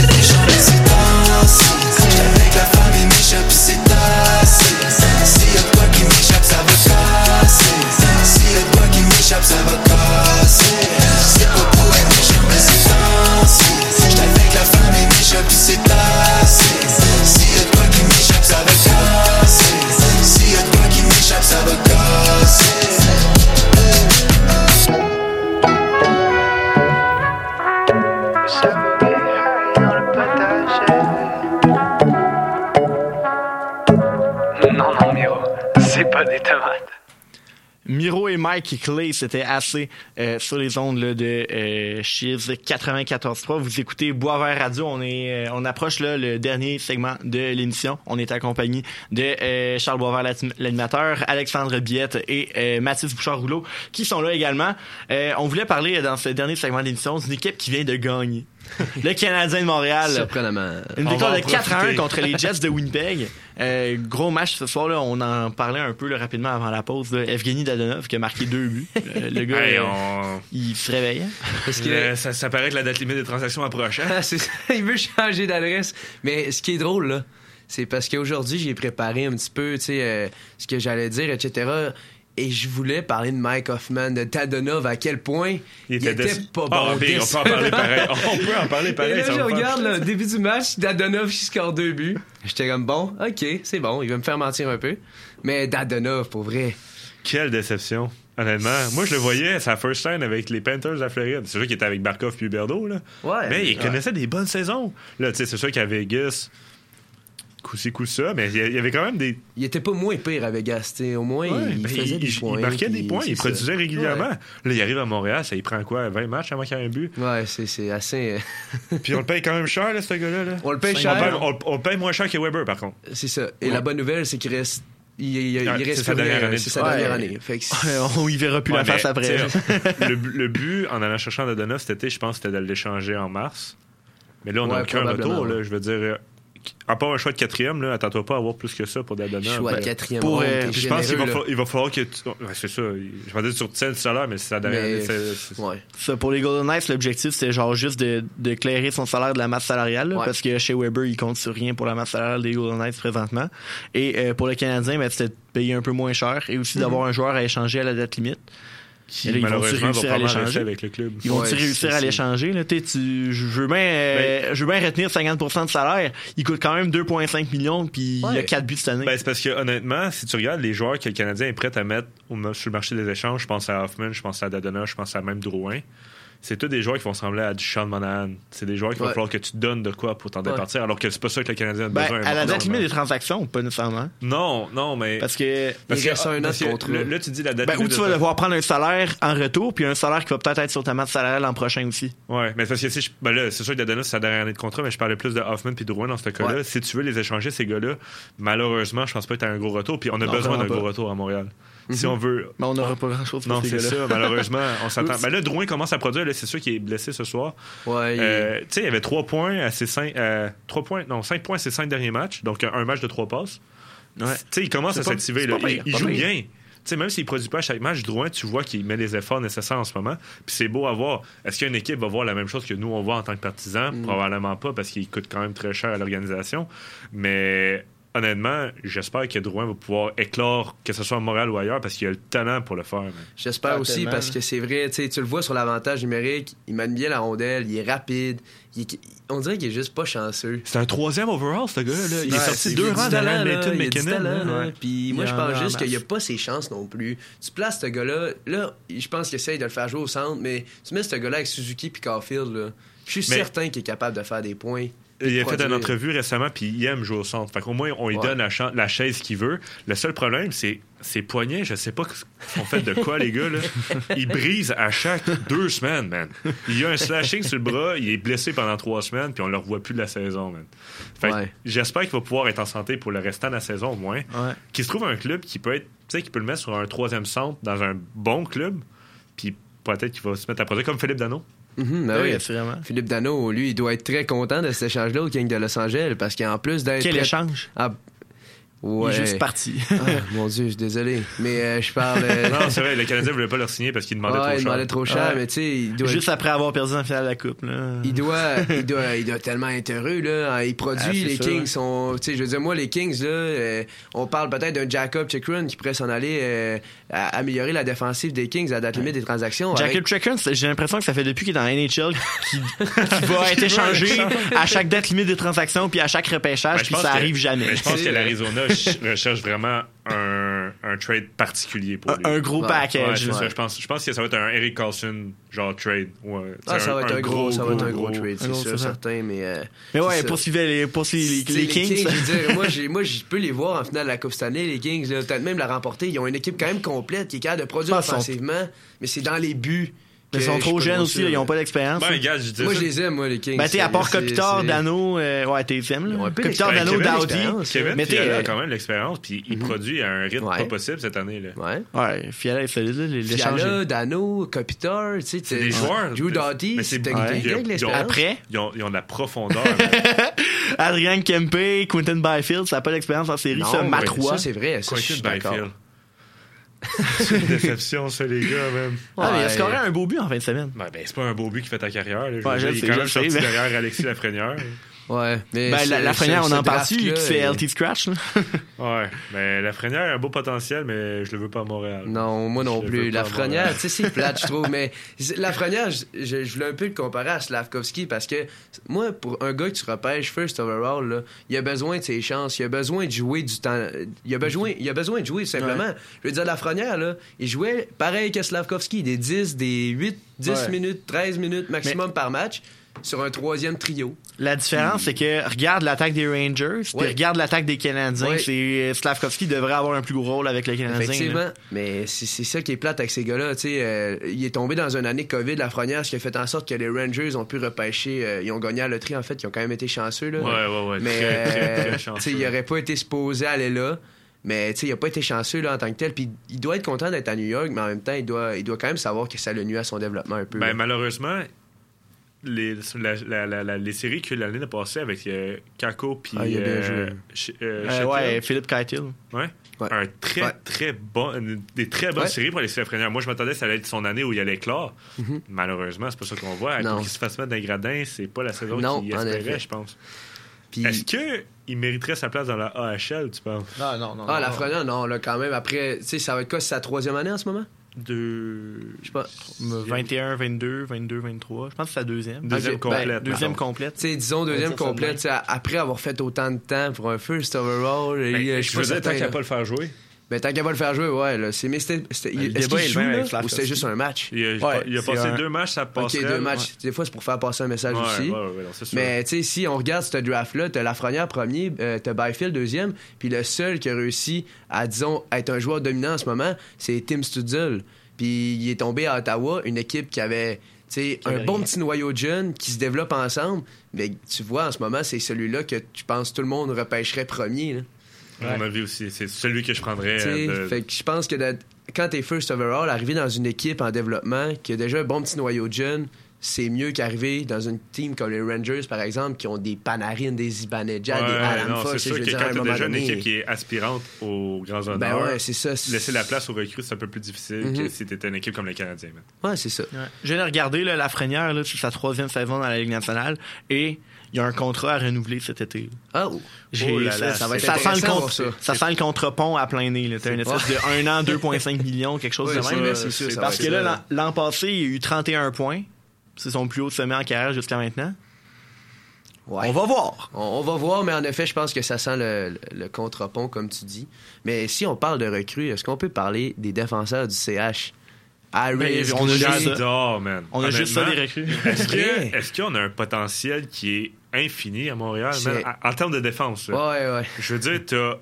Mike Clay, c'était assez euh, sur les ondes là, de euh, Chiz 94.3. Vous écoutez Boisvert Radio. On est, euh, on approche là, le dernier segment de l'émission. On est accompagné de euh, Charles Boisvert, l'animateur, Alexandre Biette et Mathis Bouchard-Rouleau qui sont là également. On voulait parler dans ce dernier segment de l'émission d'une équipe qui vient de gagner. Le Canadien de Montréal. Surprenamment. Une victoire de en 4 à 1 profiter. contre les Jets de Winnipeg. Euh, gros match ce soir. là On en parlait un peu là, rapidement avant la pause. Là. Evgeny Dadonov qui a marqué deux buts. Euh, le gars, Hey, euh, on- il se réveille. hein? Parce que- Euh, ça, ça paraît que la date limite des transactions approche. hein? C'est ça, il veut changer d'adresse. Mais ce qui est drôle, là, c'est parce qu'aujourd'hui, j'ai préparé un petit peu, tu sais, euh, ce que j'allais dire, etc. Et je voulais parler de Mike Hoffman, de Tadonov, à quel point il était, pas bon. Ah, ok, on peut en parler pareil. On peut en parler pareil, Et là, je regarde le début du match, Dadonov, il score deux buts. J'étais comme, bon, ok, c'est bon, il va me faire mentir un peu. Mais Dadonov, pour vrai. Quelle déception. Honnêtement, moi je le voyais à sa first time avec les Panthers de la Floride. C'est sûr qu'il était avec Barkov puis Huberdeau, là. Ouais. mais il Ouais. connaissait des bonnes saisons. Là, tu sais, c'est sûr qu'à Vegas, coup-ci, coup-ça, mais il y il avait quand même des. Il était pas moins pire à Vegas, tu sais. Au moins, Ouais, il ben, faisait il, des il points. marquait des points, il produisait ça. régulièrement. Ouais. Là, il arrive à Montréal, ça il prend quoi 20 matchs avant qu'il y ait un but? Ouais, c'est, c'est assez. euh, Puis on le paye quand même cher, là, ce gars-là. là. On le paye On cher. paye- On, on le paye moins cher que Weber, par contre. C'est ça. Et Ouais. la bonne nouvelle, c'est qu'il reste. Il, il- il Ouais, reste c'est sa dernière année. C'est sa dernière année. Fait que c'est- on y verra plus Ouais, la face mais, après. le, bu- le but en allant chercher Dadonov cet été, je pense, c'était de l'échanger en mars. Mais là, on n'a Ouais, aucun retour. Là, je veux dire, à part un choix de quatrième, là, attends-toi pas à avoir plus que ça pour Dadonov. Choix de quatrième pour, ronde, euh, t'es Je pense qu'il va, fa- falloir que tu. ouais, c'est ça. Je vais dire sur à l'heure, mais c'est la dernière Mais- année. c'est- c'est- Ouais. Ça, pour les Golden Knights, l'objectif, c'était genre juste de, de clairer son salaire de la masse salariale, là, Ouais. parce que chez Weber, il compte sur rien pour la masse salariale des Golden Knights présentement. Et euh, pour le Canadien, ben, c'était de payer un peu moins cher et aussi d'avoir un joueur à échanger à la date limite. Qui, là, malheureusement, va réussir à probablement rester l'échanger? avec le club. Ils vont-tu Ouais, réussir à l'échanger? Tu, je veux bien euh, je veux bien retenir 50% de salaire. Il coûte quand même 2,5 millions, puis il y a Ouais. 4 buts cette année. Ben, c'est parce que honnêtement, si tu regardes les joueurs que le Canadien est prêt à mettre au- sur le marché des échanges, je pense à Hoffman, je pense à Dadona, je pense à même Drouin. C'est tous des joueurs qui vont ressembler à du Sean Monahan. C'est des joueurs qu'il va Ouais. falloir que tu donnes de quoi pour t'en Ouais. départir, alors que c'est pas ça que le Canadien a Ben, besoin. à la date limite des transactions, pas nécessairement. Non, non, mais. Parce que parce que- un parce que. Là, là, tu dis la date ben, ou limite tu de- vas devoir prendre un salaire en retour, puis un salaire qui va peut-être être sur ta masse salariale l'an prochain aussi. Ouais, mais parce que si je- ben là, c'est sûr que Dadona, c'est sa dernière année de contrat, mais je parlais plus de Hoffman puis Drouin dans ce cas-là. Ouais. Si tu veux les échanger, ces gars-là, malheureusement, je pense pas que tu as un gros retour. Puis on a Non, besoin d'un gros retour à Montréal. Si Mhm. on veut. Mais on n'aura pas grand-chose Non, ces c'est ça, malheureusement, on s'attend. Ben là, Drouin commence à produire, c'est sûr qu'il est blessé ce soir. Ouais, il- Euh, tu sais, il y avait 3 points à ses 5 points, non, 5 points à ses 5 derniers matchs, donc un, un match de 3 passes. Ouais. Tu sais, il commence à s'activer. Il, il joue pire. bien. Tu sais, même s'il produit pas à chaque match, Drouin, tu vois qu'il met les efforts nécessaires en ce moment. Puis c'est beau à voir. Est-ce qu'une équipe va voir la même chose que nous, on voit en tant que partisans? Mm. Probablement pas, parce qu'il coûte quand même très cher à l'organisation. Mais honnêtement, j'espère que Drouin va pouvoir éclore, que ce soit à Montréal ou ailleurs, parce qu'il a le talent pour le faire. man. J'espère Ah, aussi parce que c'est vrai, tu le vois sur l'avantage numérique, il mène bien la rondelle, il est rapide, il est- on dirait qu'il est juste pas chanceux. C'est un troisième overall, ce gars-là. Il est Ouais, sorti deux rangs talent, derrière là, Nathan McKinnon. talent, là. là. Puis moi, je en pense juste qu'il n'y a pas ses chances non plus. Tu places ce gars-là, là, je pense qu'il essaye de le faire jouer au centre, mais tu mets ce gars-là avec Suzuki puis Caulfield, là. Je suis Mais- certain qu'il est capable de faire des points. Il a fait une entrevue récemment, puis il aime jouer au centre. Fait qu'au moins, on lui Ouais. donne la, chaise qu'il veut. Le seul problème, c'est ses poignets. Je sais pas ce qu'on fait de quoi, les gars. Là. Ils brisent à chaque deux semaines, man. Il y a un slashing sur le bras, il est blessé pendant trois semaines, puis on le revoit plus de la saison, man. Fait Ouais. j'espère qu'il va pouvoir être en santé pour le restant de la saison, au moins. Ouais. Qu'il se trouve un club qui peut être, tu sais, qui peut le mettre sur un troisième centre dans un bon club, puis peut-être qu'il va se mettre à produire comme Philippe Dano. Mhm, ben Ah oui. oui, assurément. Philippe Dano, lui, il doit être très content de cet échange-là au King de Los Angeles parce qu'en plus d'être. Quel prêt- échange? Ah, Il est juste parti. Ah, mon Dieu, je suis désolé. Mais euh, je parle. euh, Non, c'est vrai, le Canadien voulait pas leur signer parce qu'il demandait ouais, trop il cher. demandait trop cher, Ouais. mais tu sais, il doit. Juste après avoir perdu en finale de la Coupe. Là. Il doit, il, doit, il doit tellement être heureux, là. Il produit, Ah, les Kings sont. Tu sais, je veux dire, moi, les Kings, là, euh, on parle peut-être d'un Jacob Chikrin qui pourrait s'en aller euh, à améliorer la défensive des Kings à la date limite des transactions. Jacob avec- c'est- j'ai l'impression que ça fait depuis qu'il est dans NHL qu'il va être échangé à chaque date limite des transactions puis à chaque repêchage Ben, je puis ça que- arrive jamais. mais je pense C'est- que l'Arizona ch- recherche vraiment un, un, trade particulier pour Un- lui. un gros Ouais. package, Ouais, ça. Je pense, je pense que ça va être un Eric Carlson genre trade. Ouais, Ah, ça va être un gros, ça va être un gros, Un trade, c'est sûr, certain, mais. euh, Mais ouais, poursuivez les, poursuivez les, les Kings. je veux dire, moi, je peux les voir en finale de la Coupe Stanley, les Kings, peut-être même la remporter. Ils ont une équipe quand même complète qui est capable de produire offensivement, mais c'est dans les buts. Mais ils sont trop jeunes aussi, là, ils n'ont pas d'expérience. Ben, là. gars, je dis Moi, ça. je les aime, moi, les Kings. Ben, sais, à part Kopitar, Dano, euh, ouais, t'es aimes, là. Kopitar, Ben, Dano, Dowdy. Kevin Mais t'es, Fiala euh, a quand même l'expérience, puis il produit à un rythme Ouais. pas possible cette année. Là. Ouais. Ouais, Fiala est solide, là, les-. Fiala, Dano, Kopitar, tu sais, C'est t'es- des joueurs. Drew Doughty, Mais c'est l'expérience? Après, Ils ont, de la profondeur. Adrien Kempe, Quentin Byfield, ça n'a pas d'expérience en série, ça, Matrois. Ça, c'est vrai. Ça, je suis Quentin d'accord. Byfield. C'est une déception, ça, les gars, même. Ah, mais il a scoré un beau but en fin de semaine. Ben, ben, c'est pas un beau but qui fait ta carrière. Là. Je veux Ouais, je dire, le il sais, est quand même sorti sais, mais- derrière Alexis Lafrenière. Ouais, mais Ben, la, la première, on en parle qui fait LT Scratch, là. Ouais, mais Lafrenière a un beau potentiel, mais je le veux pas à Montréal. Non, moi non Je plus. Lafrenière, Montréal. tu sais, c'est plate, je trouve. Mais Lafrenière, je, je, je voulais un peu le comparer à Slavkovski parce que moi, pour un gars que tu repêches first overall, là, il a besoin de ses chances. Il a besoin de jouer du temps. Il a besoin, il a besoin de jouer, simplement. Je veux dire, Lafrenière, là, il jouait pareil que Slavkovski, des 10, des 8, 10 Ouais. minutes, 13 minutes maximum par match sur un troisième trio. La différence, c'est que regarde l'attaque des Rangers, puis Ouais. regarde l'attaque des Canadiens. Ouais. C'est euh, Slavkovski devrait avoir un plus gros rôle avec les Canadiens. Effectivement. là. Mais c'est c'est ça qui est plate avec ces gars-là. tu sais, euh, il est tombé dans une année COVID, la Frenière, ce qui a fait en sorte que les Rangers ont pu repêcher. euh, ils ont gagné à la loterie, en fait. Ils ont quand même été chanceux. Là. Ouais, ouais, ouais. Mais très, très, euh, très tu chanceux. sais, il aurait pas été supposé aller là. Mais tu sais, il a pas été chanceux là, en tant que tel. Puis il doit être content d'être à New York, mais en même temps, il doit, il doit quand même savoir que ça le nuit à son développement un peu. Ben, là. malheureusement, les, la- la- la- la- les séries que l'année passée avec euh, Kako puis Ah, euh, euh, Euh, ouais, Philippe Keitel. ouais, Ouais. un très, Ouais. très bon, une- des très bonnes Ouais. séries pour Alexis Lafrenière. Moi, je m'attendais que ça allait être son année où il allait éclore. Malheureusement, c'est pas ça qu'on voit. Non. Pour qu'il se fasse mettre d'un gradin, c'est pas la saison Non, qu'il espérait, je pense. Est-ce qu'il mériterait sa place dans la AHL, tu penses? Non, non, non. Ah, la Frenière, non, là, quand même. Après, tu sais, ça va être quoi? C'est sa troisième année en ce moment? De... Je sais pas. 21, 22, 22, 23. Je pense que c'est la deuxième. Deuxième Ok, complète. ben, Deuxième complète. Disons deuxième complète, après avoir fait autant de temps pour un first overall, Ben, il- je veux dire, tant qu'il a pas le faire jouer. Ben, tant qu'à pas le faire jouer, ouais. Là, c'est, mais c'était, c'était- Le est-ce qu'il joue, là, ou c'était juste un match? Il a, Ouais, il a c'est passé un- deux matchs, ça Ok, passerait. deux matchs. Des fois, c'est pour faire passer un message Ouais, aussi. ouais, ouais, ouais, non, c'est sûr. Mais tu sais, si on regarde ce draft-là, t'as Lafrenière premier, euh, t'as Byfield deuxième, puis le seul qui a réussi à, disons, être un joueur dominant en ce moment, c'est Tim Stutzel. Puis il est tombé à Ottawa, une équipe qui avait tu sais, un bon rien. petit noyau de jeunes qui se développent ensemble. Mais tu vois, en ce moment, c'est celui-là que tu penses tout le monde repêcherait premier. là. À mon avis aussi, c'est celui que je prendrais. Euh, de- Fait que je pense que d'être- quand t'es first overall, arriver dans une équipe en développement qui a déjà un bon petit noyau de jeunes, c'est mieux qu'arriver dans une team comme les Rangers, par exemple, qui ont des Panarin, des Ibanejad, des Ouais, non, Fox. c'est sûr que quand un t'as déjà une donné- équipe qui est aspirante aux grands honneurs, Ben ouais, c'est ça. laisser la place aux recrues, c'est un peu plus difficile Mhm. que si t'étais une équipe comme les Canadiens. Ouais, c'est ça. Ouais. Je viens de regarder là, Lafrenière, là, sa troisième saison dans la Ligue nationale et il y a un contrat à renouveler cet été. Oh là ça, là, ça va être- c'est ça sent le contre- voir ça. ça sent le contre-pont à plein nez. T'as une espèce de 1 an, 2,5 millions, quelque chose Ouais, de même. sûr, Parce que là, l'an l'an passé, il y a eu 31 points. C'est son plus haut sommet en carrière jusqu'à maintenant. Ouais. On va voir. On, on va voir, mais en effet, je pense que ça sent le, le- le contre-pont, comme tu dis. Mais si on parle de recrues, est-ce qu'on peut parler des défenseurs du CH? On a juste ça. J'adore, man. On a juste ça, des recrues. Est-ce Vrai. que- est-ce qu'on a un potentiel qui est infini à Montréal, man, en, en termes de défense? là? Ouais, ouais. Je veux dire, t'as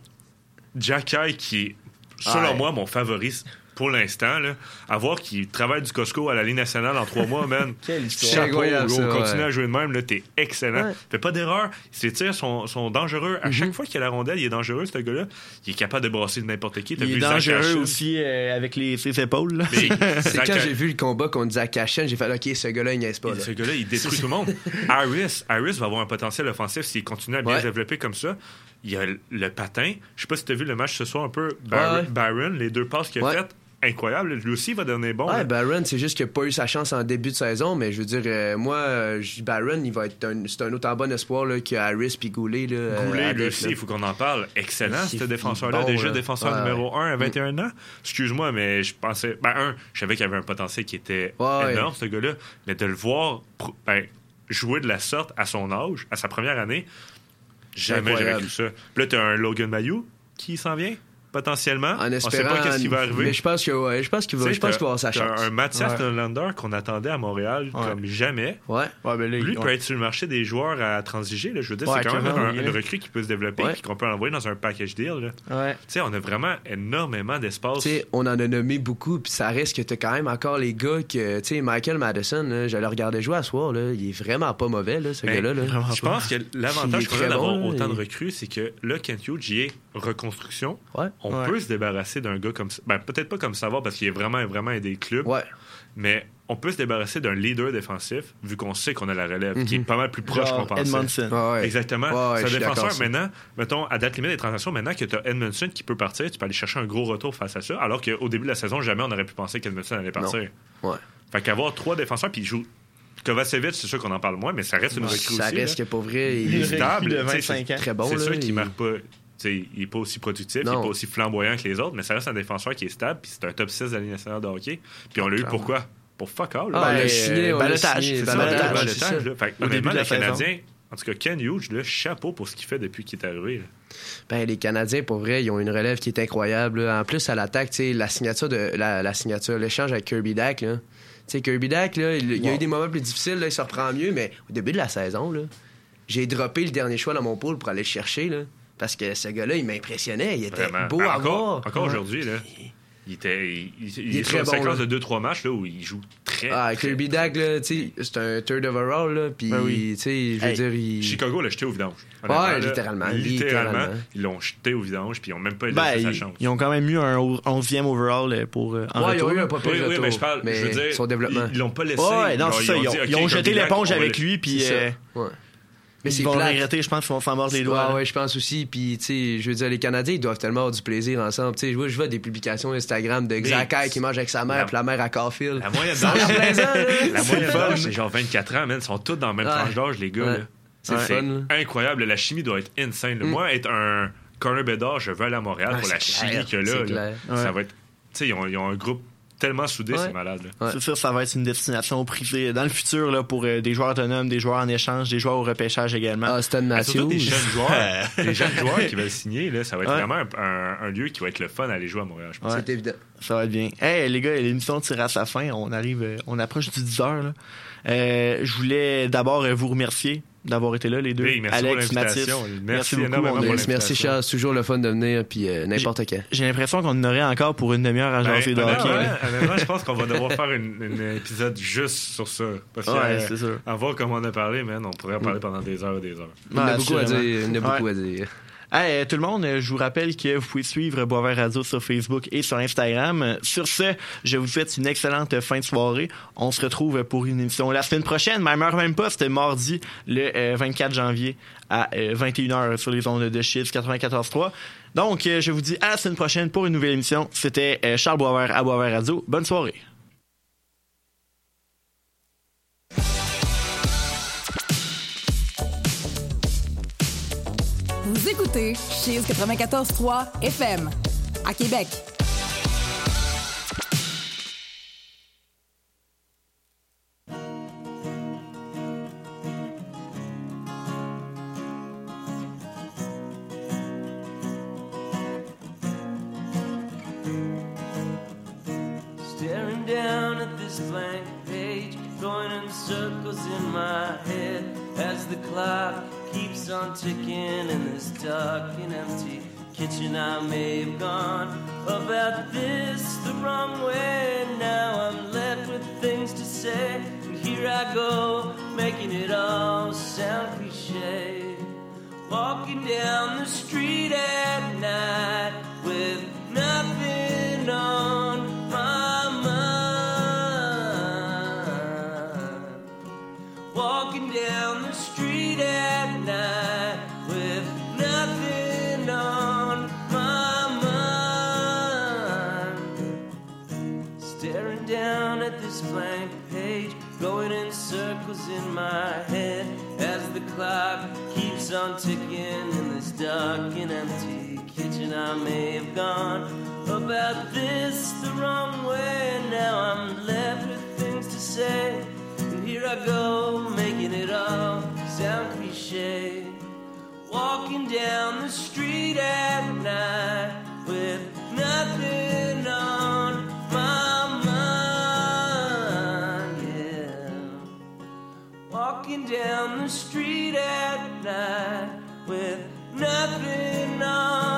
Jacky qui est, selon Ouais. moi, mon favori pour l'instant. là. À voir qu'il travaille du Costco à la Ligue nationale en trois mois, man. Quelle histoire. Chapeau, gros. ça, Continue ouais. à jouer de même, là, t'es excellent. Ouais. Fais pas d'erreur. Ses tirs sont, sont dangereux. À Mhm. chaque fois qu'il a la rondelle, il est dangereux, ce gars-là. Il est capable de brasser de n'importe qui. T'as Il est vu dangereux aussi euh, avec les, ses épaules. C'est quand A- j'ai vu le combat contre Zach Ashen, j'ai fait OK, ce gars-là, il niaise pas. Là. Ce gars-là, il détruit tout le monde. Harris, Harris va avoir un potentiel offensif s'il continue à bien Ouais. se développer comme ça. Il y a le- patin. Je sais pas si tu as vu le match ce soir un peu. Bar-. Baron, les deux passes qu'il a Ouais. faites, incroyable. Lui aussi, va devenir bon. Ouais, là. Barron, c'est juste qu'il n'a pas eu sa chance en début de saison, mais je veux dire, euh, moi, je Barron, il va être un, c'est un autant bon espoir là, que Harris puis Goulet. Là, euh, Goulet, lui aussi, il faut qu'on en parle. Excellent, ce défenseur-là. bon, déjà là. défenseur Ouais, numéro ouais. 1 à 21 ans. Excuse-moi, mais je pensais. Ben, un, je savais qu'il y avait un potentiel qui était Ouais, énorme, ce gars-là. Mais de le voir ben, jouer de la sorte à son âge, à sa première année, jamais j'aurais cru ça. Puis là, tu as un Logan Mayou qui s'en vient. Potentiellement. En on sait espérant. pas qu'est-ce qui va arriver. Mais je pense que ouais, je pense qu'il va, Tu je pense t'as- qu'il va avoir sa chance. Un Mathias Ouais. Qu'on attendait à Montréal Ouais. comme jamais. Ouais. Ouais, ben là, Lui peut être sur le marché des joueurs à transiger. Là. Je veux dire, Ouais, c'est quand même un- une recrue qui peut se développer Ouais. et qu'on peut envoyer dans un package deal. là. Ouais. Tu sais, on a vraiment énormément d'espace. Tu sais, on en a nommé beaucoup, puis ça reste que t'as quand même encore les gars que, tu sais, Michael Madison, là, je le regardais jouer à soir, là, il est vraiment pas mauvais, là, ce Ben, gars-là. là. Je pense que l'avantage qu'on a d'avoir autant de recrues, c'est que là, Kent Hughes, il est reconstruction. Ouais. On Ouais. peut se débarrasser d'un gars comme ça. Ben, peut-être pas comme savoir parce qu'il est vraiment, vraiment aidé le club. Ouais. Mais on peut se débarrasser d'un leader défensif vu qu'on sait qu'on a la relève, qui est Mhm. pas mal plus proche Genre qu'on pensait. Edmondson. Ouais. Exactement. Ouais, c'est un défenseur maintenant, mettons, à date limite des transactions, maintenant que tu as Edmondson qui peut partir, tu peux aller chercher un gros retour face à ça, alors qu'au début de la saison, jamais on aurait pu penser qu'Edmondson allait partir. Ouais. Fait qu'avoir trois défenseurs, puis il joue. Kovacevic, c'est sûr qu'on en parle moins, mais ça reste une recrue Ça aussi. reste là. que pour vrai, Il est il stable. de tu sais, 25 c'est- ans. très bon. c'est là, sûr qu'il il- marque pas. Tu sais, il est pas aussi productif, il Non. est pas aussi flamboyant que les autres, mais ça reste un défenseur qui est stable, puis c'est un top 6 de la Ligue nationale de hockey. Puis on l'a eu pourquoi? Pour fuck all. Ah, on Ben, on l'a balotage, c'est ça, C'est ça, balotage, le balotage, honnêtement, début de la les saison. Canadiens, en tout cas, Ken Hughes, là, chapeau pour ce qu'il fait depuis qu'il est arrivé. là. Ben, les Canadiens, pour vrai, ils ont une relève qui est incroyable. là. En plus, à l'attaque, la signature de la, la signature, l'échange avec Kirby Dack, là. Tu sais, Kirby Dack, là, il, il y a eu des moments plus difficiles, là, il se reprend mieux, mais au début de la saison, j'ai droppé le dernier choix dans mon pool pour aller le chercher, là. Parce que ce gars-là, il m'impressionnait. Il était Vraiment. beau Ben, à encore, voir. Encore Ouais. aujourd'hui, là. Il, était, il, il- il est sur une bon, séquence là. de 2-3 matchs là, où il joue très. Ah, très- Kirby Dack, là, tu sais, c'est un third overall, là, puis, Ben oui. tu sais, je veux Hey, dire, il... Chicago l'a jeté au vidange. Ouais, littéralement, Littéralement. littéralement. Ils l'ont jeté au vidange, puis ils n'ont même pas laissé Ben, sa ils, chance. ils ont quand même eu un 11e overall euh, pour euh, en Ouais, ils ont eu un pas Oui, oui, mais je parle, je veux dire, son développement. Ils l'ont pas laissé. Ouais, non, c'est ça. Ils ont, jeté l'éponge avec lui, puis C'est ça. euh, Ouais. Mais ils vont plate. regretter, je pense qu'ils vont s'en mordre les doigts. ouais, je pense aussi. Puis, tu sais, je veux dire, les Canadiens, ils doivent tellement avoir du plaisir ensemble. Tu sais, je vois, je vois des publications Instagram de Xakai qui mange avec sa mère, la- puis la mère à Caulfield. La moyenne d'âge, la C'est moyenne le fun. d'âge, c'est genre 24 ans, man. Ils sont tous dans le même Ouais. tranche d'âge, les gars. C'est Fun, incroyable. La chimie doit être insane. Mm. Moi, être un corner bédard, je veux aller à Montréal Ouais, pour la chimie clair, qu'il y a là. Ça va être. Tu sais, ils ont un groupe tellement soudé, Ouais. c'est malade. Ouais. C'est sûr, ça va être une destination privée dans le futur là, pour euh, des joueurs autonomes, des joueurs en échange, des joueurs au repêchage également. Austin Ah, surtout Matthews. des jeunes joueurs, des jeunes joueurs qui veulent signer, là, ça va être Ouais. vraiment un, un- un lieu qui va être le fun à aller jouer à Montréal, je pense. Ouais. C'est évident. Ça va être bien. Hey, les gars, l'émission tire à sa fin. On arrive, euh, on approche du 10 heures. là. Euh, je voulais d'abord vous remercier d'avoir été là, les deux. Oui, merci Alex, pour Mathis. l'invitation. Merci beaucoup. est- Merci, merci. Charles. C'est toujours le fun de venir, puis euh, n'importe quand. J'ai l'impression qu'on en aurait encore pour une demi-heure à Ben, jaser de honnêtement, hockey. honnêtement, je pense qu'on va devoir faire une- un épisode juste sur ça. Parce que, Ouais, c'est sûr. à voir comment on a parlé, man, on pourrait en parler pendant des heures et des heures. Il y en a beaucoup à dire. Hey, euh, tout le monde, euh, je vous rappelle que vous pouvez suivre Boisvert Radio sur Facebook et sur Instagram. Euh, Sur ce, je vous souhaite une excellente fin de soirée. On se retrouve pour une émission la semaine prochaine, même heure, même. C'était mardi, le euh, 24 janvier à euh, 21h sur les ondes de Chiz 94.3. Donc, je vous dis à la semaine prochaine pour une nouvelle émission. C'était Charles Boisvert à Boisvert Radio. Bonne soirée. Écoutez Cheese 94.3 FM à Québec. I may have gone about this the wrong way. In my head as the clock keeps on ticking in this dark and empty kitchen. I may have gone about this the wrong way. Now I'm left with things to say, and here I go, making it all sound cliche. Walking down the street at night with Walking down the street at night with nothing on